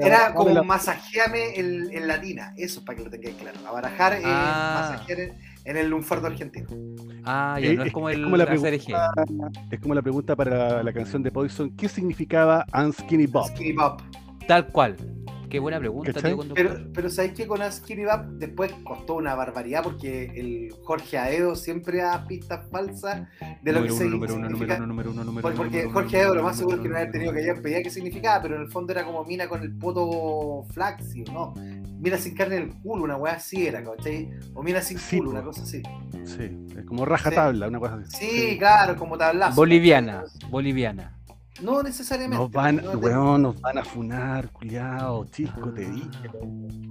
Era como masajeame en, en latina, eso para que lo tengáis claro. A barajar es Ah. masajear en, en el lunfardo argentino. Ah, ya, Eh, no es es- como es el como la CRG. Es como la pregunta para la canción de Poison: ¿qué significaba Unskinny Bob? Skinny Bop. Tal cual. Qué buena pregunta, ¿Cachai? tío conductor. Pero, pero ¿sabéis que con Bop después costó una barbaridad? Porque el Jorge Aedo siempre da pistas falsas de lo número que uno, se número uno, número significa. uno, número uno, número Porque número Jorge Aedo lo más seguro es que no haber tenido que haber pedía qué significaba, pero en el fondo era como mina con el poto flaxi, ¿no? Mina sin carne en el culo, una weá así era, ¿cachai? O mina sin Sí, culo, una cosa así. Sí, es como raja Sí. tabla, una cosa así. Sí, claro, como tablazo. Boliviana, boliviana. No necesariamente. Nos van, no te- weón, nos van a funar, culiao, chico, te dije.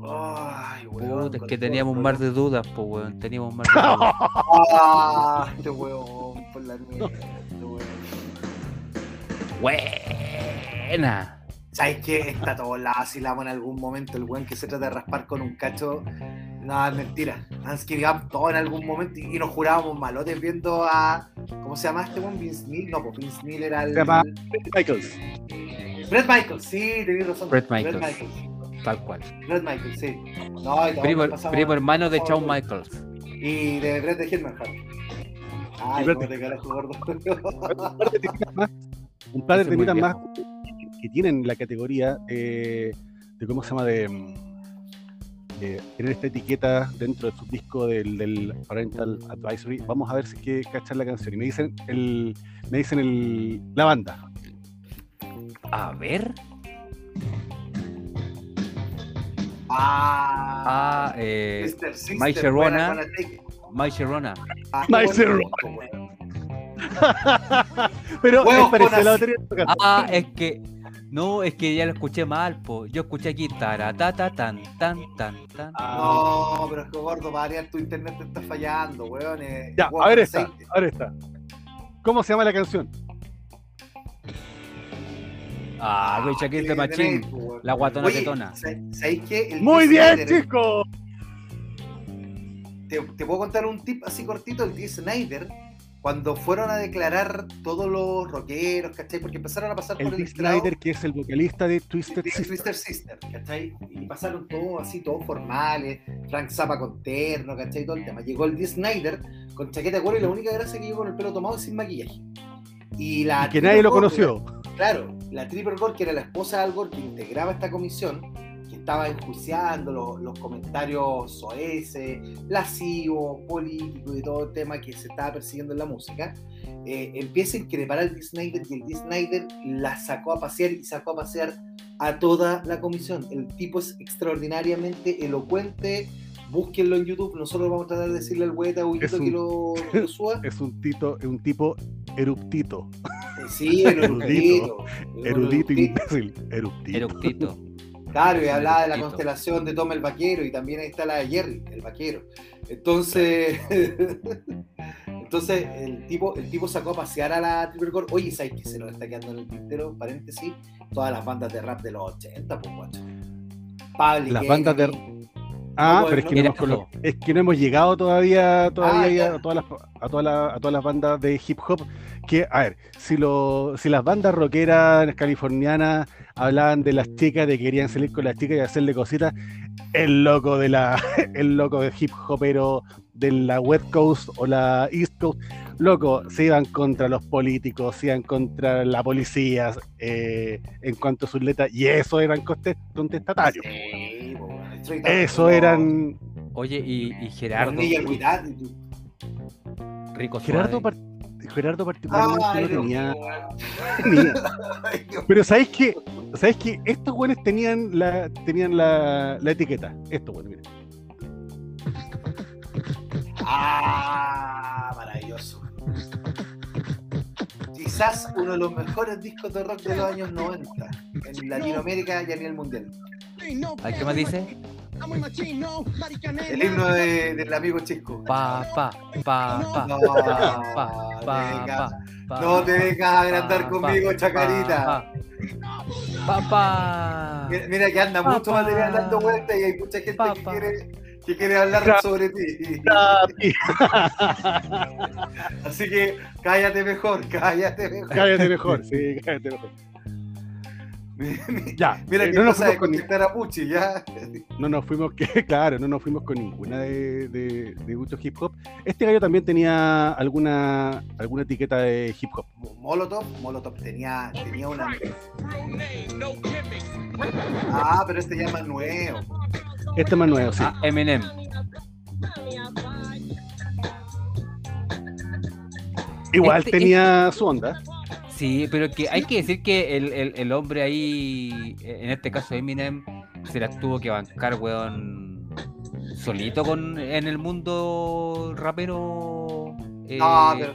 Ay, weón. Puta, es que teníamos un mar de dudas, pues, weón. Teníamos un mar de dudas. *laughs* Ah, este weón, por la mierda, weón. Buena. ¿Sabes qué? Está todo la vacilamos en algún momento. El weón que se trata de raspar con un cacho. No, es mentira. Ansky todo en algún momento y, y nos jurábamos malotes viendo a. ¿Cómo se llama este? Vince Neil. No, pues Vince Neil era el. Se llama- Michaels. Brett Michaels, sí, tenías razón. Brett Michaels. Michaels. Tal cual. Brett Michaels, sí. No, y todos Primo, nos pasamos- primo hermano de Shawn Michaels. Y de Brett de Hitman. Ay, Brett- cómo te carajo, gordo. un par de temitas más, un par de Ese es muy temitas más viejo. que, que tienen la categoría eh, de cómo se llama de, de tener esta etiqueta dentro de su disco del, del Parental Advisory. Vamos a ver si es que cachan la canción. Y me dicen el, me dicen el, la banda. A ver. Ah, Ah, eh, Mr. Sister, My take. My Sharona. Ah, My weón. *laughs* Pero es a la batería Ah, es que. No, es que ya lo escuché mal, po. Yo escuché aquí taratata tan tan tan tan. No, pero es que gordo, variar tu internet te está fallando, weón. eh, Ya, huevo a ver esta, aceite. a ver esta. ¿Cómo se llama la canción? Ah, güey, que tener, Machín. La guatona Oye, tetona. ¿sabes sabéis qué? El Muy bien, Snider, chicos. Te, te puedo contar un tip así cortito. El Dee Snyder cuando fueron a declarar todos los rockeros, ¿cachai? Porque empezaron a pasar El por el Dick estrado Snyder, que es el vocalista de Twisted de Sister. Twister Sister, ¿cachai? Y pasaron todos así, todos formales, Frank Zappa con terno, ¿cachai? Todo el tema. Llegó el Dee Snyder con chaqueta de cuero y la única gracia que llegó con el pelo tomado y sin maquillaje. Y, la Y que nadie lo Gore, conoció. Claro, la Triple Gore, que era la esposa de Al Gore, que integraba esta comisión, estaba enjuiciando los, los comentarios soeces, lascivos, políticos y todo el tema que se estaba persiguiendo en la música, eh, empieza a increpar al Snyder y el Snyder la sacó a pasear y sacó a pasear a toda la comisión. El tipo es extraordinariamente elocuente. Búsquenlo en YouTube. Nosotros vamos a tratar de decirle al un- que lo, lo suba. *laughs* Es un tito, es un tipo eruptito. Eh, Sí, erudito. el *laughs* Erudito, erudito. imbécil. Eruptito. Eructito. Claro, y hablaba de la constelación de Tom el Vaquero y también ahí está la de Jerry, el vaquero. Entonces, *laughs* entonces el tipo, el tipo sacó a pasear a la Triple Core. Oye, ¿sabes que se nos está quedando en el tintero? Paréntesis, todas las bandas de rap de los 80, pues guacho. Public Las bandas de- Enemy. Ah, pero es que, no hemos, es que no hemos llegado todavía, todavía Ah, a, todas las, a, todas las, a todas las bandas de hip hop. Que, a ver, si, lo, si las bandas rockeras californianas hablaban de las chicas, de que querían salir con las chicas y hacerle cositas, el loco de la, *laughs* el loco de hip hopero de la West Coast o la East Coast, loco, se iban contra los políticos, se iban contra la policía eh, en cuanto a sus letras, y eso eran conte- contestatarios. Sí, Eso eran Oye, y, y Gerardo. Rico Gerardo, par- Gerardo particularmente no Dios tenía *laughs* Pero ¿sabéis que ¿Sabéis que estos güeyes tenían la tenían la, la etiqueta? Estos güeyes, miren. Ah, maravilloso. Quizás uno de los mejores discos de rock de los años 90 en Latinoamérica y a nivel mundial. ¿Ay, ¿Qué más dice? El himno de- del amigo Chisco. Pa, pa, pa, pa, No, pa, pa, no pa, te vengas- pa, pa, No te vengas a agrandar conmigo, chacarita. Pa, pa, pa. Mira, mira que anda mucho Papá. material dando vueltas y hay mucha gente que Papá. quiere, que quiere hablar sobre ti. *laughs* Así que cállate mejor, cállate mejor. Cállate mejor, sí, cállate mejor. *laughs* Ya, Mira eh, que no, nos de fuimos con, ni- contestar a Puchi, ya. no nos fuimos que, *laughs* claro, no nos fuimos con ninguna de, de, de gusto hip hop. Este gallo también tenía alguna alguna etiqueta de hip hop. Molotov, Molotov tenía, tenía una. Ah, pero este ya es más nuevo. Este es más nuevo, sí. Ah, Eminem. Igual este- tenía su onda. Sí, pero que hay que decir que el, el- el hombre ahí, en este caso Eminem, se las tuvo que bancar, weón, solito con en el mundo rapero eh, No,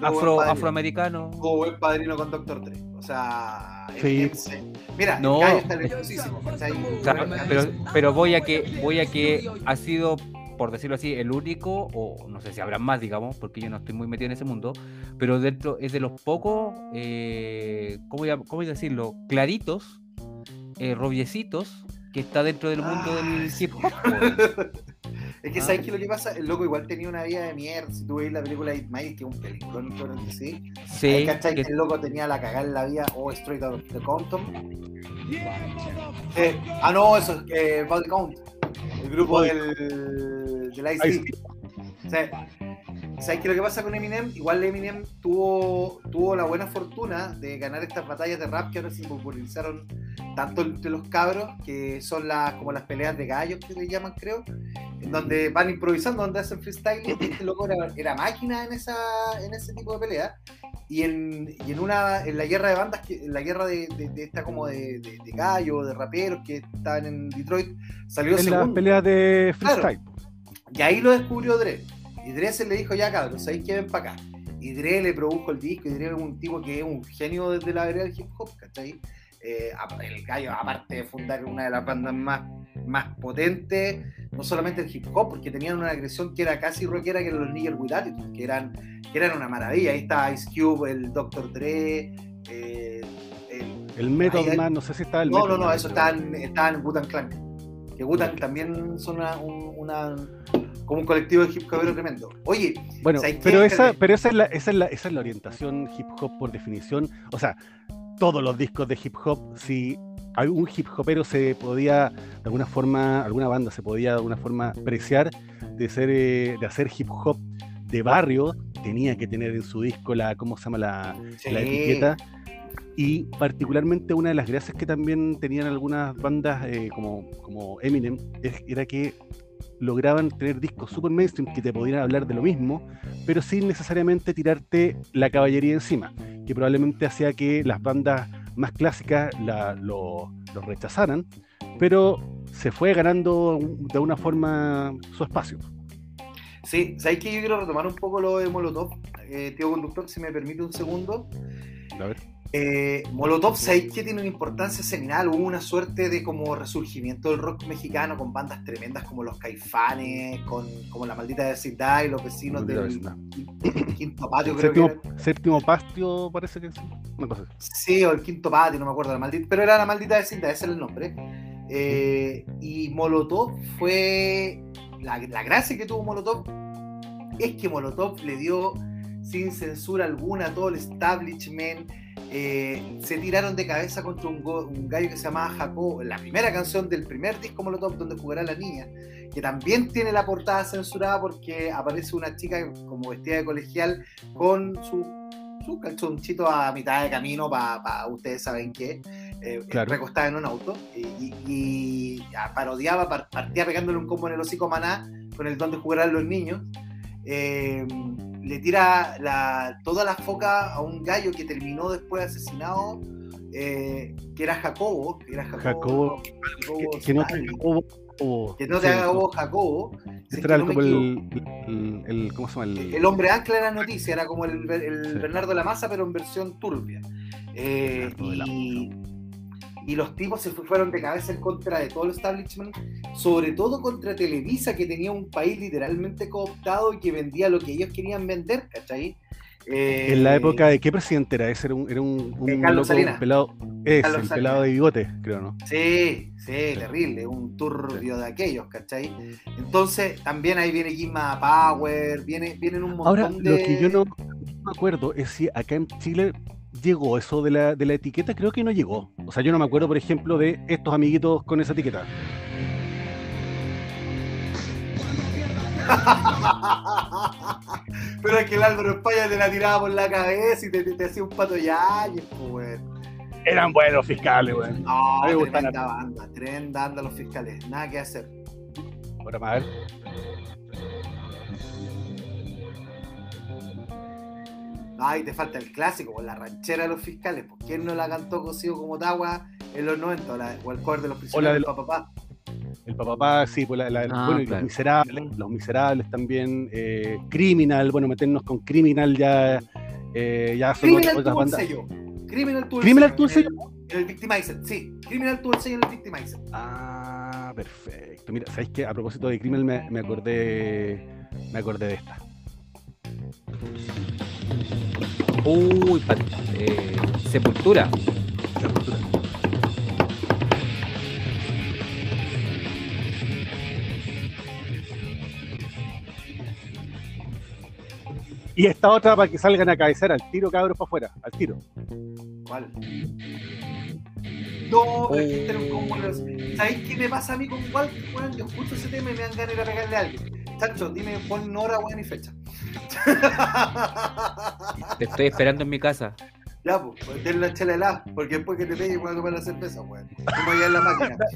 afro, afroamericano. Tuvo buen padrino con Doctor Dre. O sea, Sí. Mira, No. está. ¿cachai? Claro, pero, pero voy a que voy a que ha sido por decirlo así el único o no sé si habrá más digamos porque yo no estoy muy metido en ese mundo pero dentro es de los pocos eh, cómo, ya- cómo decirlo claritos eh, rubiecitos que está dentro del mundo Ah, del hip hop *laughs* po. Es que, Ah. ¿sabes qué es lo que pasa? El loco igual tenía una vida de mierda. Si tú veis la película de Mile, que es un peliculón, que sí. sí Ahí, ¿Cachai? que- el loco tenía la cagada en la vida o Straight Out of the Compton. Eh, ah, no, eso es eh, Body Count. El grupo del, del Ice-T. ¿Sabes qué lo que pasa con Eminem? Igual Eminem tuvo, tuvo la buena fortuna de ganar estas batallas de rap que ahora se popularizaron tanto entre los cabros, que son las como las peleas de gallos que le llaman, creo, en donde van improvisando, donde hacen freestyle, y este loco era, era máquina en esa, en ese tipo de peleas. Y en, y en una, en la guerra de bandas, que, en la guerra de, de- de esta como de, de, de gallos, de raperos que estaban en Detroit, salió En las segundo. peleas de Claro. freestyle. Y ahí lo descubrió Dre. Y Dre se le dijo, ya cabrón, ¿sabéis que ven para acá? Y Dre le produjo el disco, y Dre es un tipo que es un genio desde la vereda del hip hop, ¿cachai? Eh, el gallo, aparte de fundar una de las bandas más, más potentes, no solamente el hip hop, porque tenían una agresión que era casi rockera, que eran los Nigger with Attitude, que eran, que eran una maravilla. Ahí está Ice Cube, el Dr. Dre, eh, el- El hay- Man, no sé si estaba el no, no, no, Man, eso está en, está en Clan. Que Wu-Tang también son una, un- una, como un colectivo de hip hopero tremendo. Oye, Bueno, pero esa, pero esa es la, esa es la, esa es la orientación hip hop por definición. O sea, todos los discos de hip hop, si algún hip hopero se podía, de alguna forma, alguna banda se podía de alguna forma apreciar de ser, eh, de hacer hip hop de barrio, tenía que tener en su disco la, ¿cómo se llama? La, Sí. la etiqueta. Y particularmente una de las gracias que también tenían algunas bandas eh, como, como Eminem es- era que lograban tener discos super mainstream que te pudieran hablar de lo mismo, pero sin necesariamente tirarte la caballería encima, que probablemente hacía que las bandas más clásicas la- lo, lo rechazaran, pero se fue ganando de una forma su espacio. Sí, ¿sabes que yo quiero retomar un poco lo de Molotov? Eh, tío conductor, si me permite un segundo. A ver. Eh, Molotov, ¿sabéis que tiene una importancia seminal? Hubo una suerte de como resurgimiento del rock mexicano con bandas tremendas como los Caifanes, con como la maldita vecindad y los vecinos del quinto patio, creo que Séptimo, era. séptimo pastio, parece que sí. O el quinto patio, no me acuerdo, la maldita, pero era la maldita vecindad, ese era el nombre. Eh, y Molotov fue. La, la gracia que tuvo Molotov es que Molotov le dio sin censura alguna todo el establishment. eh, se tiraron de cabeza contra un, go- un gallo que se llamaba Jacob, la primera canción del primer disco Molotov donde jugará la niña, que también tiene la portada censurada porque aparece una chica como vestida de colegial con su, su calzonchito a mitad de camino para ustedes saben qué, eh, Claro. recostada en un auto y, y- y, parodiaba, par- partía pegándole un combo en el hocico Maná con el donde jugarán los niños. Eh, le tira la- toda la foca a un gallo que terminó después asesinado, eh, que era Jacobo, que era Jacobo, Jacobo, Jacobo Que, que no te bobo. Que no te haga vos, Jacobo. Este era no como el, el, el- ¿Cómo se llama? El, El hombre ancla de la noticia, era como el, el Sí. Bernardo de la Maza, pero en versión turbia. Eh, y, y los tipos se fu- fueron de cabeza en contra de todo el establishment, sobre todo contra Televisa, que tenía un país literalmente cooptado y que vendía lo que ellos querían vender, ¿cachai? Eh, En la época de qué presidente era ese, era un, era un, un Carlos loco, un pelado, ese, Carlos el Salinas. pelado de bigote, creo, ¿no? Sí, sí, terrible, un turbio de aquellos, ¿cachai? Entonces, también ahí viene Gizma Power, viene, vienen un montón Ahora, de... lo que yo no me acuerdo es si acá en Chile llegó eso de la, de la etiqueta, creo que no llegó. O sea, yo no me acuerdo, por ejemplo, de estos amiguitos con esa etiqueta. *laughs* Pero es que el Álvaro España te la tiraba por la cabeza y te, te- te hacía un pato yañez, pues, weón. Eran buenos fiscales, güey. No, me gustan tremenda banda, tremenda banda los fiscales, nada que hacer. Ahora, a ver. Ay, te falta el clásico, con la ranchera de los fiscales. ¿Por quién no la cantó cocido como Tagua en los 90? O, la, o el cover de los O la prisioneros de del los- papá. El papá, sí, pues la, la- Ah, bueno, claro. los miserables, los miserables también, eh, Criminal, bueno, meternos con Criminal ya, eh, ya son Criminal otras tuvo el bandas. sello. Criminal tuvo el ¿Criminal sello tuvo el en sello? En el Victimizer, sí. Criminal tuvo el sello en el Victimizer. Ah, perfecto. Mira, ¿sabéis qué? A propósito de Criminal me, me acordé, me acordé de esta. Uy, pa- eh, Sepultura. La cultura. Y esta otra para que salgan a cabecear al tiro, cabros, para afuera, al tiro. ¿Cuál? No, pero es que un Oh. combo ¿Sabéis qué me pasa a mí con Walter? Weón, yo escucho ese tema y me dan ganas de pegarle a alguien. Chacho, dime, pon hora, weón, y fecha. Te estoy esperando en mi casa. ya, pues, denle la chela helada, porque después que te pegue voy a tomar la cerveza, weón. Como allá en la máquina. *laughs*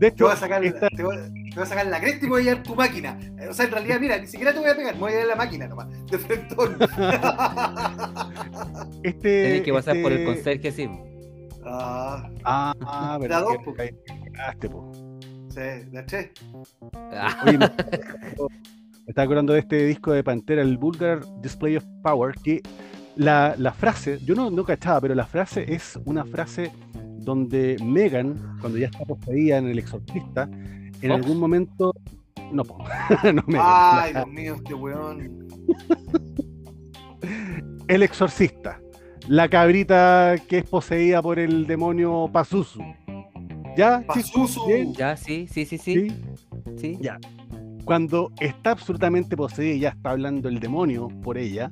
Te a voy a sacar, esta- te voy, te voy a sacar la cresta y voy a llevar tu máquina. O sea, en realidad, mira, ni siquiera te voy a pegar, me voy a llevar la máquina nomás, de frente. *laughs* este, Tenés que pasar por el este- conserje, sí. ah, Ah, ah, La verdad. Cagaste, po. sí, la tres. Ah, Oye, me, me *laughs* estaba acordando de este disco de Pantera, el Vulgar Display of Power, que la, la frase, yo no, no cachaba, pero la frase es una frase donde Megan, cuando ya está poseída en el exorcista, en Fox. algún momento. No, po, *laughs* no Megan. Ay, la- Dios mío, este weón. el exorcista. La cabrita que es poseída por el demonio Pazuzu. Ya, sí, Pazuzu. Ya, sí, sí, sí, sí. sí. sí. Ya. Cuando está absolutamente poseída y ya está hablando el demonio por ella,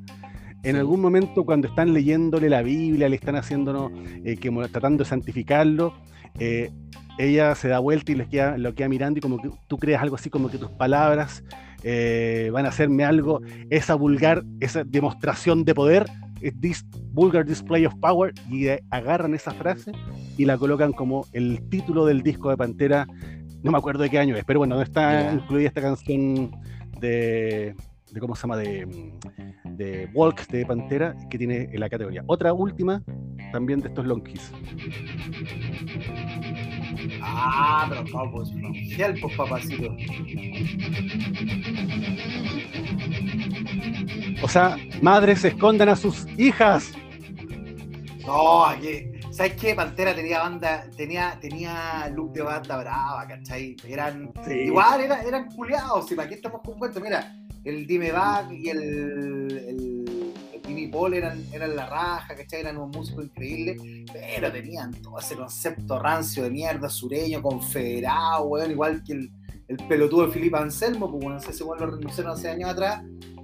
en Sí. algún momento cuando están leyéndole la Biblia, le están haciéndonos, eh, que tratando de santificarlo, eh, ella se da vuelta y les queda, lo queda mirando y como que tú creas algo así como que tus palabras eh, van a hacerme algo, esa vulgar, esa demostración de poder, this vulgar display of power, y eh, agarran esa frase y la colocan como el título del disco de Pantera, no me acuerdo de qué año es, pero bueno, está Ya. incluida esta canción de, de ¿cómo se llama? De, de Walk de Pantera, que tiene en la categoría. Otra última, también de estos Long Kiss. Ah, pero vamos, pues papacito. O sea, madres escondan a sus hijas. No, aquí. ¿Sabes qué? Pantera tenía banda, tenía, tenía look de banda brava, ¿cachai? Eran, Sí. igual era- eran culiados, y para qué estamos con cuentos, mira, el Dime Bag y el, el, el Jimmy Paul eran, eran la raja, ¿cachai? Eran un músico increíble, pero tenían todo ese concepto rancio de mierda, sureño, confederado, weón, igual que el, el pelotudo de Filipe Anselmo, pues bueno, no sé si lo renunciaron hace años atrás,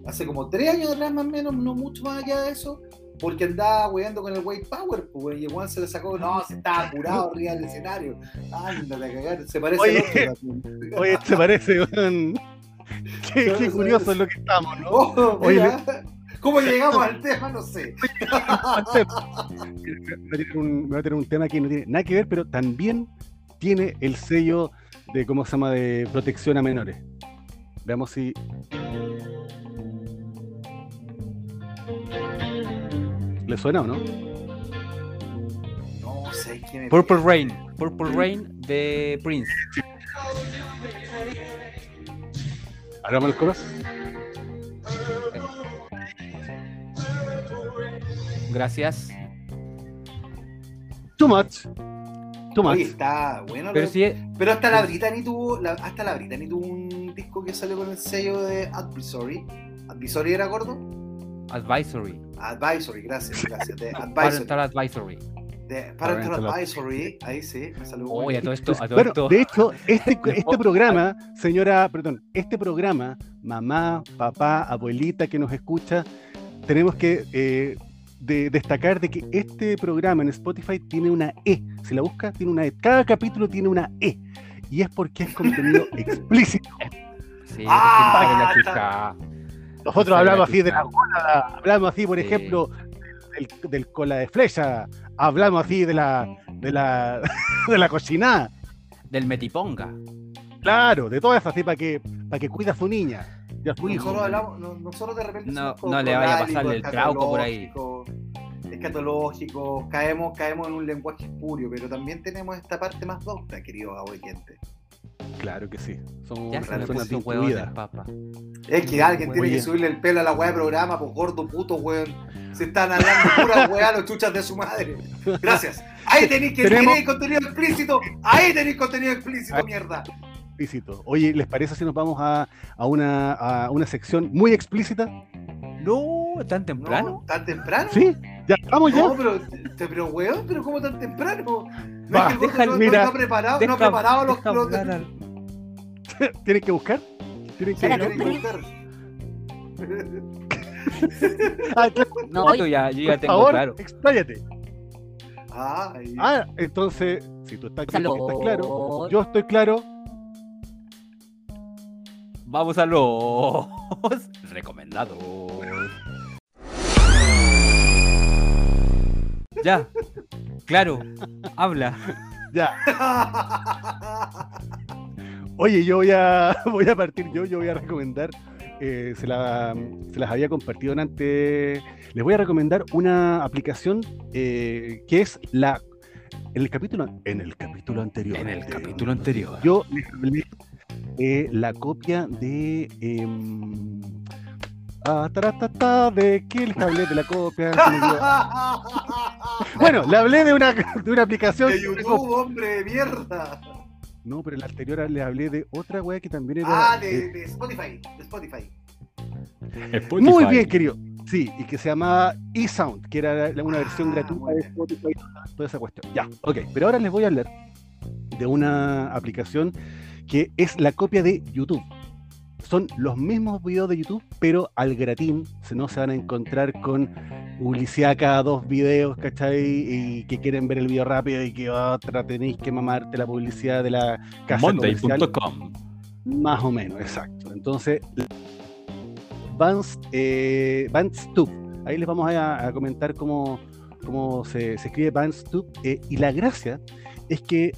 hace como tres años atrás más o menos, no mucho más allá de eso, porque andaba weando con el White Power, pues y weón se le sacó, no, se estaba curado arriba del escenario, ándate a cagar, se parece Oye. *laughs* Oye, ¿te parece? weón? *laughs* Qué, curioso es lo que estamos, ¿no? Oh, Oye, ¿Cómo llegamos al tema? No sé. *laughs* Me va a tener un tema que no tiene nada que ver, pero también tiene el sello de, ¿cómo se llama?, de protección a menores. Veamos si... ¿Le suena o no? No sé quién es. Purple Rain. Purple Rain de Prince. Hagamos el coro. Gracias. Too much. Too much. Oye, está bueno. Pero lo- sí, Pero hasta la Britney tuvo, la- hasta la Britney tuvo un disco que salió con el sello de Advisory. ¿Advisory era gordo? Advisory. Advisory, gracias, gracias. De *laughs* Advisory. Parental Advisory. De Parental Parental Advisory, ahí sí, me salió. Oye, a todo esto, a todo Bueno, esto. de hecho, este, *laughs* este programa, señora, perdón, este programa, mamá, papá, abuelita que nos escucha, tenemos que eh, de- destacar de que este programa en Spotify tiene una E. Si la busca, tiene una E. Cada capítulo tiene una E. Y es porque es contenido *laughs* explícito. Sí, Ah, no la chucha. Nosotros hablamos la así de la gónada, hablamos así, por Sí. ejemplo, del, del cola de flecha, hablamos así de la, de la, *laughs* de la cochinada. Del Metiponga. Claro, de todas esas, así para que, para que cuida a su niña y a su hijo. Nosotros, hablamos, no- nosotros de repente No- somos no le vaya a pasarle el trauco por ahí. escatológicos, caemos, caemos en un lenguaje espurio, pero también tenemos esta parte más docta, queridos oyentes. Claro que sí. Somos Ya se me personas puso hueón el instruidas. papa. Es que alguien tiene que subirle el pelo a la weá de programa, pues gordo puto, weón. Se están hablando pura weá los chuchas de su madre. Gracias. Ahí tenéis que Tenemos- tenéis contenido explícito. Ahí tenéis contenido explícito, Ahí- mierda. Explícito. Oye, ¿les parece si nos vamos a, a una, a una sección muy explícita? No, tan No, temprano. ¿Tan temprano? ¿Sí? ¿Ya estamos ya? No, pero, te- pero weón, pero ¿cómo tan temprano? No Va, es que el deja- no, no- mira, no ha preparado, no Deja- ha preparado los, los- al- *laughs* ¿Tienen que buscar? ¿Tienen que Claro, que buscar. Ah, *laughs* claro, No, Yo ya, yo ya por tengo favor, claro. expláyate. Ay, Ah, entonces, si tú estás, tú estás claro, yo estoy claro. Vamos a los *laughs* recomendados. Ya, claro, habla. Ya. Oye, yo voy a, *laughs* voy a partir yo, yo voy a recomendar, eh, se, la- se las había compartido en antes, les voy a recomendar una aplicación eh, que es la, en el capítulo, en el capítulo anterior. En el capítulo anterior. Yo les hablé de la copia de... ah, taratata, ¿De qué les hablé de la copia? *laughs* Bueno, le hablé de una, de una aplicación. de YouTube, hombre, mierda. No, pero en la anterior le hablé de otra wea que también era. Ah, de, eh, de Spotify, de Spotify. muy bien, querido. Sí, y que se llamaba eSound, que era una versión Ah, gratuita muy de. Spotify, toda esa cuestión. Ya, ok. Pero ahora les voy a hablar de una aplicación que es la copia de YouTube. Son los mismos videos de YouTube, pero al gratín, se no se van a encontrar con publicidad cada dos videos, ¿cachai? Y que quieren ver el video rápido y que otra tenéis que mamarte la publicidad de la casa. Monday.com. Más o menos, exacto. Entonces, Vance, eh, Tube. Ahí les vamos a, a comentar cómo, cómo se, se escribe Vance Tube. Eh, y la gracia es que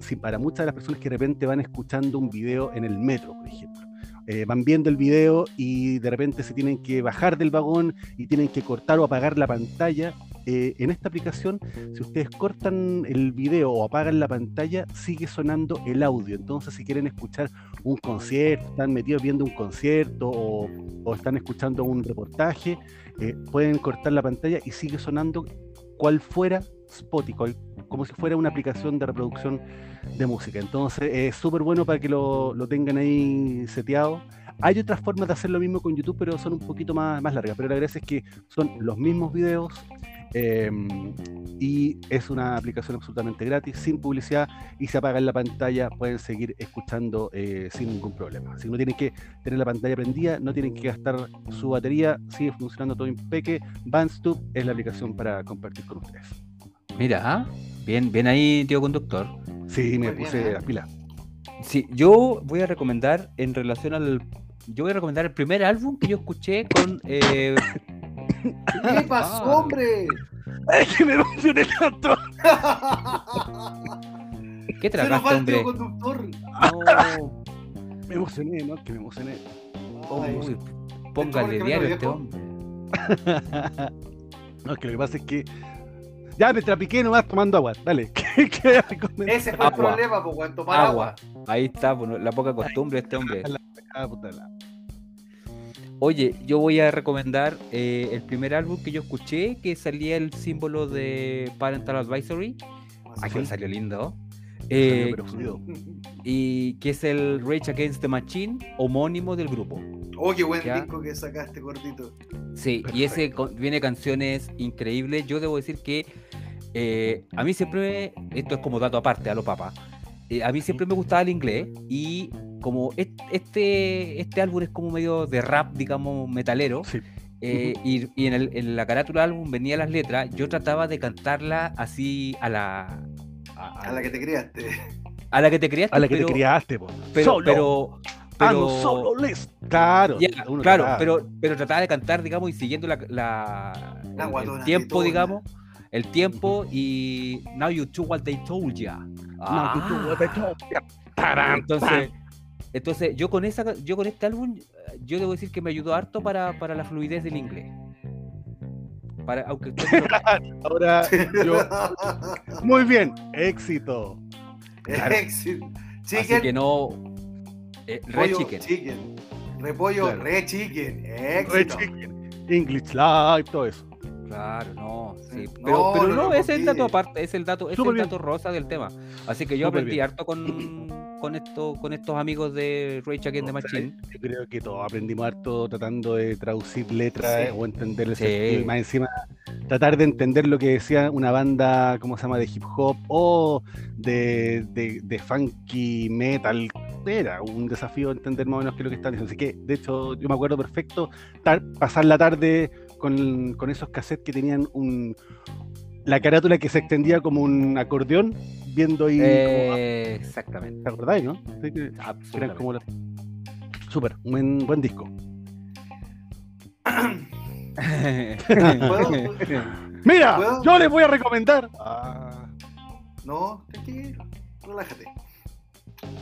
si para muchas de las personas que de repente van escuchando un video en el metro, por ejemplo, eh, van viendo el video y de repente se tienen que bajar del vagón y tienen que cortar o apagar la pantalla, eh, en esta aplicación, si ustedes cortan el video o apagan la pantalla, sigue sonando el audio. Entonces, si quieren escuchar un concierto, están metidos viendo un concierto o, están escuchando un reportaje, eh, pueden cortar la pantalla y sigue sonando cual fuera Spotify, como si fuera una aplicación de reproducción de música. Entonces es súper bueno para que lo, lo, tengan ahí seteado. Hay otras formas de hacer lo mismo con YouTube, pero son un poquito más, más largas. Pero la gracia es que son los mismos videos, eh, y es una aplicación absolutamente gratis, sin publicidad y se apaga en la pantalla, pueden seguir escuchando eh, sin ningún problema. Si no tienen que tener la pantalla prendida, no tienen que gastar su batería, sigue funcionando todo impeque. Bandstube es la aplicación para compartir con ustedes. Mira, ¿ah? bien, bien ahí, tío conductor. Sí, me Muy puse bien, ¿eh? las pilas. Sí, yo voy a recomendar en relación al. Yo voy a recomendar el primer álbum que yo escuché con. Eh, ¿Qué pasó, ah. hombre? Es que me emocioné tanto. ¿Qué tragaste, hombre? Conductor. No. Me emocioné, ¿no? Que me emocioné. Oh, Ay, póngale diario a este hombre. *laughs* no, es que lo que pasa es que. Ya me trapiqué nomás tomando agua. Dale. *laughs* ¿Qué, qué Ese fue agua. el problema, pues, tomar agua. agua. Ahí está, pues, la poca costumbre de este hombre. *laughs* Oye, yo voy a recomendar eh, el primer álbum que yo escuché, que salía el símbolo de Parental Advisory. Aquí salió lindo. Eh, y que es el Rage Against the Machine, homónimo del grupo. Oh, qué buen ¿Ya? disco que sacaste, gordito. Sí, Perfecto. y ese viene canciones increíbles. Yo debo decir que eh, a mí siempre, esto es como dato aparte a los papás, eh, a mí siempre me gustaba el inglés y como este, este álbum es como medio de rap, digamos, metalero, sí. eh, y, y en, el, en, la carátula del álbum venía las letras, yo trataba de cantarla así a la... A, a la que te criaste. A la que te criaste. A la que pero, te criaste, po. pero, Solo. pero, pero solo les. Claro, claro, pero, pero trataba de cantar, digamos, y siguiendo la, la, la el, el tiempo, digamos, el tiempo y now you do what they told ya. Ah. Now you do what they told ya. Entonces, entonces yo con esa, yo con este álbum, yo debo decir que me ayudó harto para, para la fluidez del inglés. Para, aunque *laughs* ahora yo muy bien, éxito. Claro. Éxito. Chicken. Así que no. Eh, re chicken. chicken. Repollo, claro. re chicken. Éxito. Re chicken. English Live, todo eso. Claro, no, sí. Pero no, pero no, no ese es el dato aparte, es el dato, es el dato rosa del tema. Así que yo Súper aprendí bien. harto con, con, esto, con estos amigos de Rage Against the Machine. Yo creo que todos aprendimos harto tratando de traducir letras Sí. o entender el Sí. sentido, y más encima tratar de entender lo que decía una banda, ¿cómo se llama?, de hip hop o de, de, de funky metal. Era un desafío entender más o menos qué es lo que están diciendo. Así que, de hecho, yo me acuerdo perfecto tar- pasar la tarde con, con esos cassettes que tenían un la carátula que se extendía como un acordeón, viendo ahí. como- Eh, exactamente. ¿Te acordáis, no? Sí, que- eran como los... Súper, un buen, buen disco. ¿Puedo? *laughs* Mira, ¿Puedo? yo les voy a recomendar. Ah, No, tranquilo, relájate.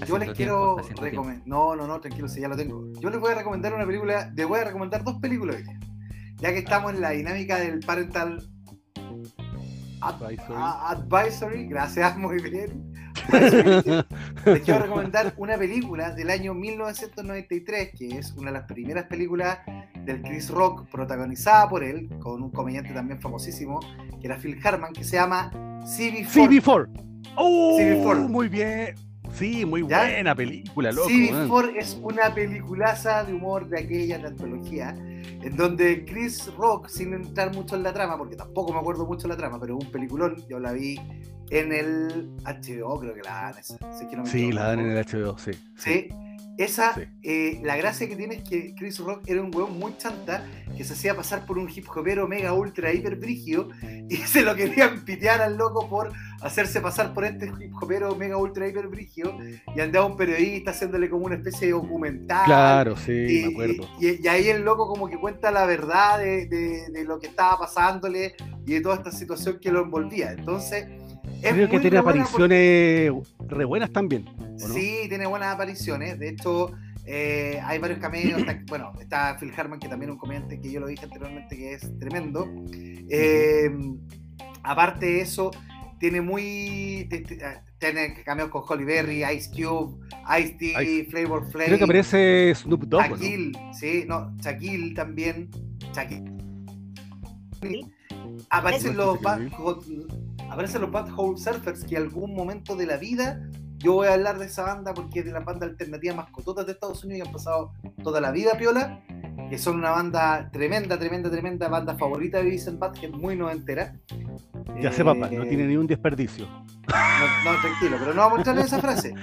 Yo les tiempo, quiero recomendar. No, no, no, tranquilo, si ya lo tengo. Yo les voy a recomendar una película. Les voy a recomendar dos películas hoy día. Ya que estamos en la dinámica del Parental Ad- Advisory. a- Advisory. Gracias, *laughs* muy bien. *laughs* Les quiero recomendar una película del año 1993, que es una de las primeras películas del Chris Rock, protagonizada por él, con un comediante también famosísimo, que era Phil Hartman, que se llama CB4. CB4. Oh, CB4. muy bien. Sí, muy ¿Ya? buena película, loco. Civil man. War es una peliculaza de humor de aquella de antología en donde Chris Rock, sin entrar mucho en la trama, porque tampoco me acuerdo mucho de la trama, pero es un peliculón, yo la vi en el HBO, creo que la dan esa. si es que no me Sí, la dan en el HBO, sí. Sí. Esa, Sí. eh, la gracia que tiene es que Chris Rock era un weón muy chanta que se hacía pasar por un hip hopero mega ultra hiper brígido y *laughs* se lo querían pitear al loco por hacerse pasar por este hip hopero mega ultra hiper brígido y andaba un periodista haciéndole como una especie de documental. Claro, sí, Y, me acuerdo. y- y ahí el loco como que cuenta la verdad de, de- de lo que estaba pasándole y de toda esta situación que lo envolvía. Entonces, es Creo que tiene porque- apariciones re buenas también. Sí, tiene buenas apariciones. De hecho, eh, hay varios cameos. Está- bueno, está Phil Harman, que también es un comediante que yo lo dije anteriormente, que es tremendo. Eh, aparte de eso, tiene muy. ah, Tiene cameos con Holly Berry, Ice Cube, Ice- Flavor Flav. Creo que aparece Snoop Dogg. Shaquille, sí, no, Shaquille también. Shaquille. Aparecen No, los, bad, aparecen los Bad Hole Surfers que algún momento de la vida yo voy a hablar de esa banda porque es de la banda alternativa más cototas de Estados Unidos que han pasado toda la vida piola, que son una banda tremenda, tremenda, tremenda, banda favorita de Beavis and Butthead, muy noventera. Ya sé, papá, no Eh, tiene ni un desperdicio. no, no, tranquilo, pero no vamos a en esa frase.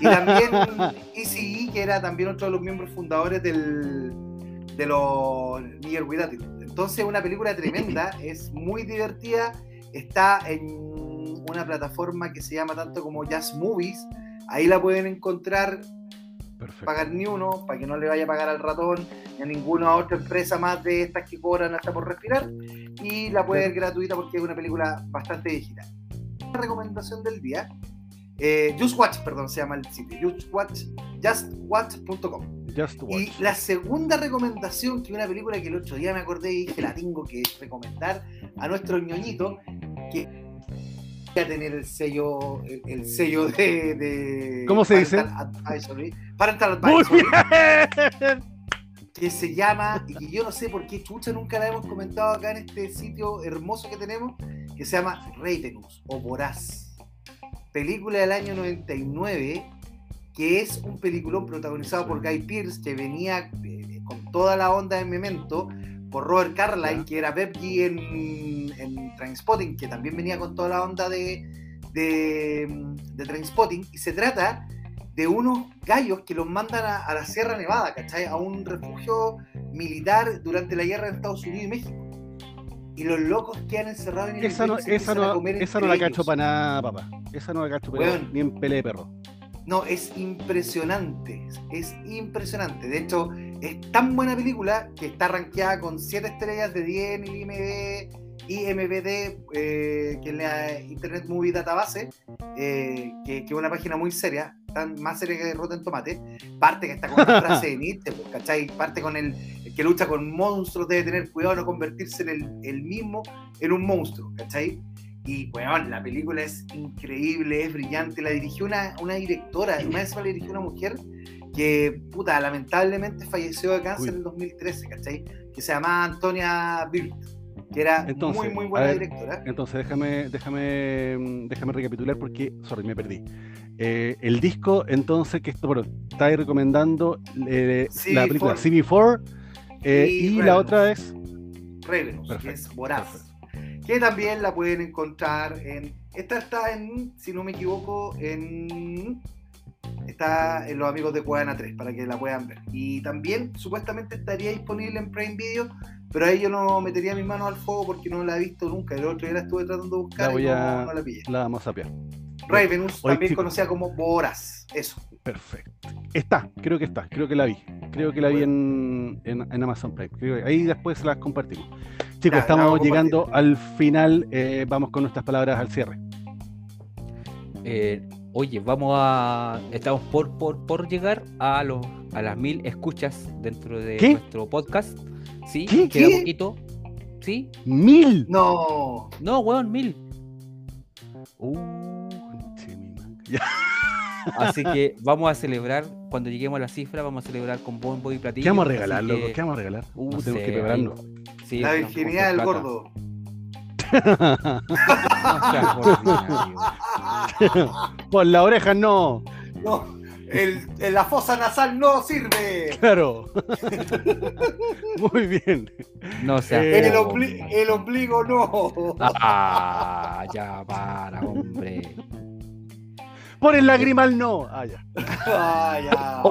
Y también *laughs* ECE, que era también otro de los miembros fundadores del, de los With Attitude. Entonces, una película tremenda, *laughs* es muy divertida, está en una plataforma que se llama tanto como Jazz Movies. Ahí la pueden encontrar, Perfecto. pagar ni uno, para que no le vaya a pagar al ratón ni a ninguna otra empresa más de estas que cobran hasta por respirar. Y la pueden ver gratuita porque es una película bastante digital. La recomendación del día, eh, Just Watch, perdón, se llama el sitio, Just Watch, justwatch.com. Just. Y la segunda recomendación, que una película que el otro día me acordé y dije la tengo que recomendar a nuestro ñoñito, que va a tener el sello, el, el sello de, de ¿Cómo se dice? Parental Advisory, Parental Advisory, que se llama, y que yo no sé por qué chucha nunca la hemos comentado acá en este sitio hermoso que tenemos, que se llama Ravenous o Voraz. Película del año 99, que es un peliculón protagonizado por Guy Pearce, que venía eh, con toda la onda de Memento, por Robert Carlyle, que era Pepsi en, en Trainspotting, que también venía con toda la onda de, de, de Trainspotting, y se trata de unos gallos que los mandan a, a la Sierra Nevada, ¿cachai? A un refugio militar durante la guerra de Estados Unidos y México. Y los locos quedan encerrados en el Esa no, esa no, esa la cacho para nada, papá. Esa no la cacho pero Weón. ni en pele de perro. No, es impresionante. Es impresionante. De hecho, es tan buena película que está rankeada con 7 estrellas de 10 en el IMDb, IMBD, eh, que es la Internet Movie Database, eh, que, que es una página muy seria, tan más seria que Rotten Tomate. Parte que está con una frase de *laughs* Nietzsche, pues, ¿cachai? Parte con el, el que lucha con monstruos, debe tener cuidado de no convertirse en el, el mismo en un monstruo, ¿cachai? Y, weón, la película es increíble, es brillante. La dirigió una, una directora, una vez la dirigió una mujer que, puta, lamentablemente falleció de cáncer Uy. en el 2013, ¿cachai? Que se llamaba Antonia Birt, que era Entonces, muy, muy buena ver, directora. Entonces déjame, déjame, déjame recapitular porque, sorry, me perdí. Eh, el disco, entonces, que esto, bueno, está recomendando eh, la película CV4. CV4 eh, Y y la otra es Revenus, que es voraz. Que también la pueden encontrar en. Esta está en, si no me equivoco, en. Está en Los Amigos de Cuadana 3, para que la puedan ver. Y también supuestamente estaría disponible en Prime Video, pero ahí yo no metería mis manos al fuego porque no la he visto nunca. El otro día la estuve tratando de buscar La voy y no, a- no la pillé. la vamos a. Ravenous, Oye, también conocida como Boras. Eso. Perfecto. Está, creo que está, creo que la vi. Creo que la vi en, en, en Amazon Prime. Creo que ahí después las compartimos. Chicos, Ya, estamos llegando al final. eh, vamos con nuestras palabras al cierre. Eh, oye, vamos a. Estamos por, por, por llegar a los a las mil escuchas dentro de ¿Qué? nuestro podcast. Sí, ¿Qué? queda ¿Qué? poquito. Sí, ¡Mil! No. no, weón, mil. Uh, conche mi manga. *laughs* Ya. Así que vamos a celebrar, cuando lleguemos a la cifra, vamos a celebrar con bombo y platillo. ¿Qué vamos a regalar, loco? que- ¿Qué vamos a regalar? Uh, no tenemos sé, que prepararnos. Sí, La virginidad del gordo. *laughs* Por la oreja no. No. el, el- la fosa nasal no sirve. Claro. Muy bien. No sea. Eh, El, ombli- el ombligo no. Ah, ya para, hombre. Por el lagrimal no. Ah, ya. Ah, ya.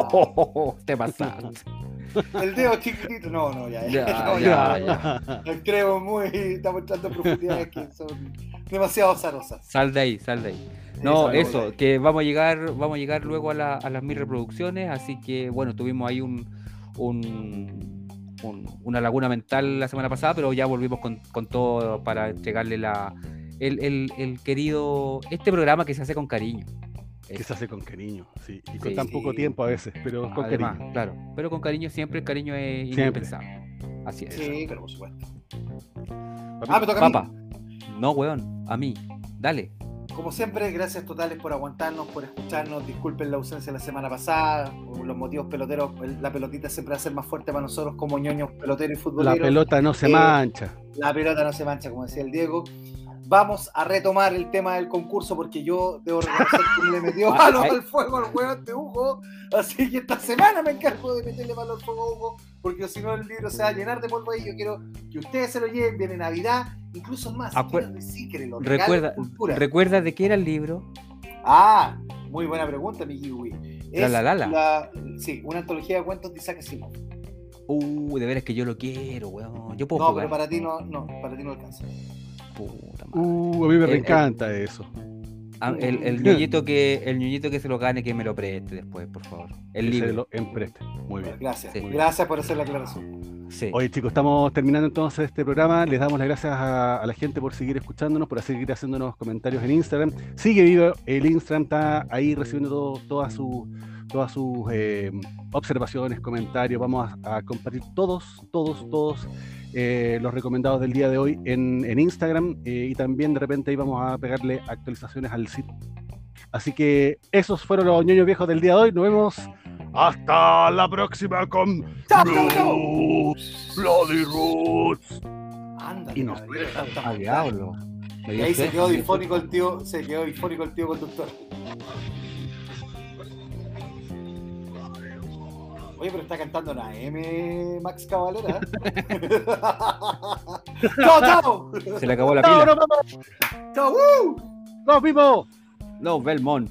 *laughs* te pasaste. El dedo chiquitito. No, no, ya. Ya, No, ya, ya. Creo muy. Estamos entrando en profundidades que son demasiado azarosas. Sal de ahí, sal de ahí. No, Esa eso, que vamos a llegar, vamos a llegar luego a, la- a las mil reproducciones, así que bueno, tuvimos ahí un, un- un- una laguna mental la semana pasada, pero ya volvimos con, con todo para entregarle la el, el- el querido este programa que se hace con cariño. Que se hace con cariño, sí. Y con Sí. tan poco tiempo a veces, pero con Además, cariño. claro, pero con cariño siempre, el cariño es Siempre. indispensable. Así es. Sí, pero por supuesto. Papi, Ah, me toca a mí. Papá, no, weón, a mí, dale. Como siempre, gracias totales por aguantarnos, por escucharnos. Disculpen la ausencia la semana pasada, por los motivos peloteros. el- La pelotita siempre va a ser más fuerte para nosotros como ñoños peloteros y la futboleros. pelota no se Eh, mancha. La pelota no se mancha, como decía el Diego. Vamos a retomar el tema del concurso porque yo debo reconocer que le metió *laughs* ay. al fuego al hueón de Hugo. Así que esta semana me encargo de meterle mano al fuego a Hugo porque si no el libro se va a llenar de polvo ahí. Yo quiero que ustedes se lo lleven, viene Navidad, incluso más. Acuer- decir que lo Recuerda, cultura. recuerda de qué era el libro. Ah, muy buena pregunta, mi Kiwi. Es La, la, la, la- Sí, una antología de cuentos de Isaac. Uh, de veras que yo lo quiero, weón. Yo puedo No, jugar. pero para ti no, no, para ti no alcanza. Madre. Uh, a mí me El- el- encanta eso. Ah, el, el ñoñito que el ñoñito que se lo gane que me lo preste después, por favor. El Que se libro. lo empreste. Muy bien. Gracias. Sí. Gracias por hacer la aclaración. Sí. Oye chicos, estamos terminando entonces este programa. Les damos las gracias a, a la gente por seguir escuchándonos, por seguir haciéndonos comentarios en Instagram. Sigue vivo el Instagram, está ahí recibiendo todo- todas sus todas sus eh, observaciones, comentarios. Vamos a, a compartir todos, todos, todos eh, los recomendados del día de hoy en, en Instagram eh, y también de repente ahí vamos a pegarle actualizaciones al sitio. Así que esos fueron los ñoños viejos del día de hoy. Nos vemos hasta la próxima con. Roots, Bloody Roots. Ándale, Y nos maldad. diablo. Y ahí se quedó difónico el tío, se quedó difónico el tío conductor. Oye, pero está cantando una M Max Cavalera. *laughs* ¡Chao, chao! Se le acabó la ¡No, pila. no, vamos! ¡Chao! ¡Woo! ¡Nos vimos! No, Belmont.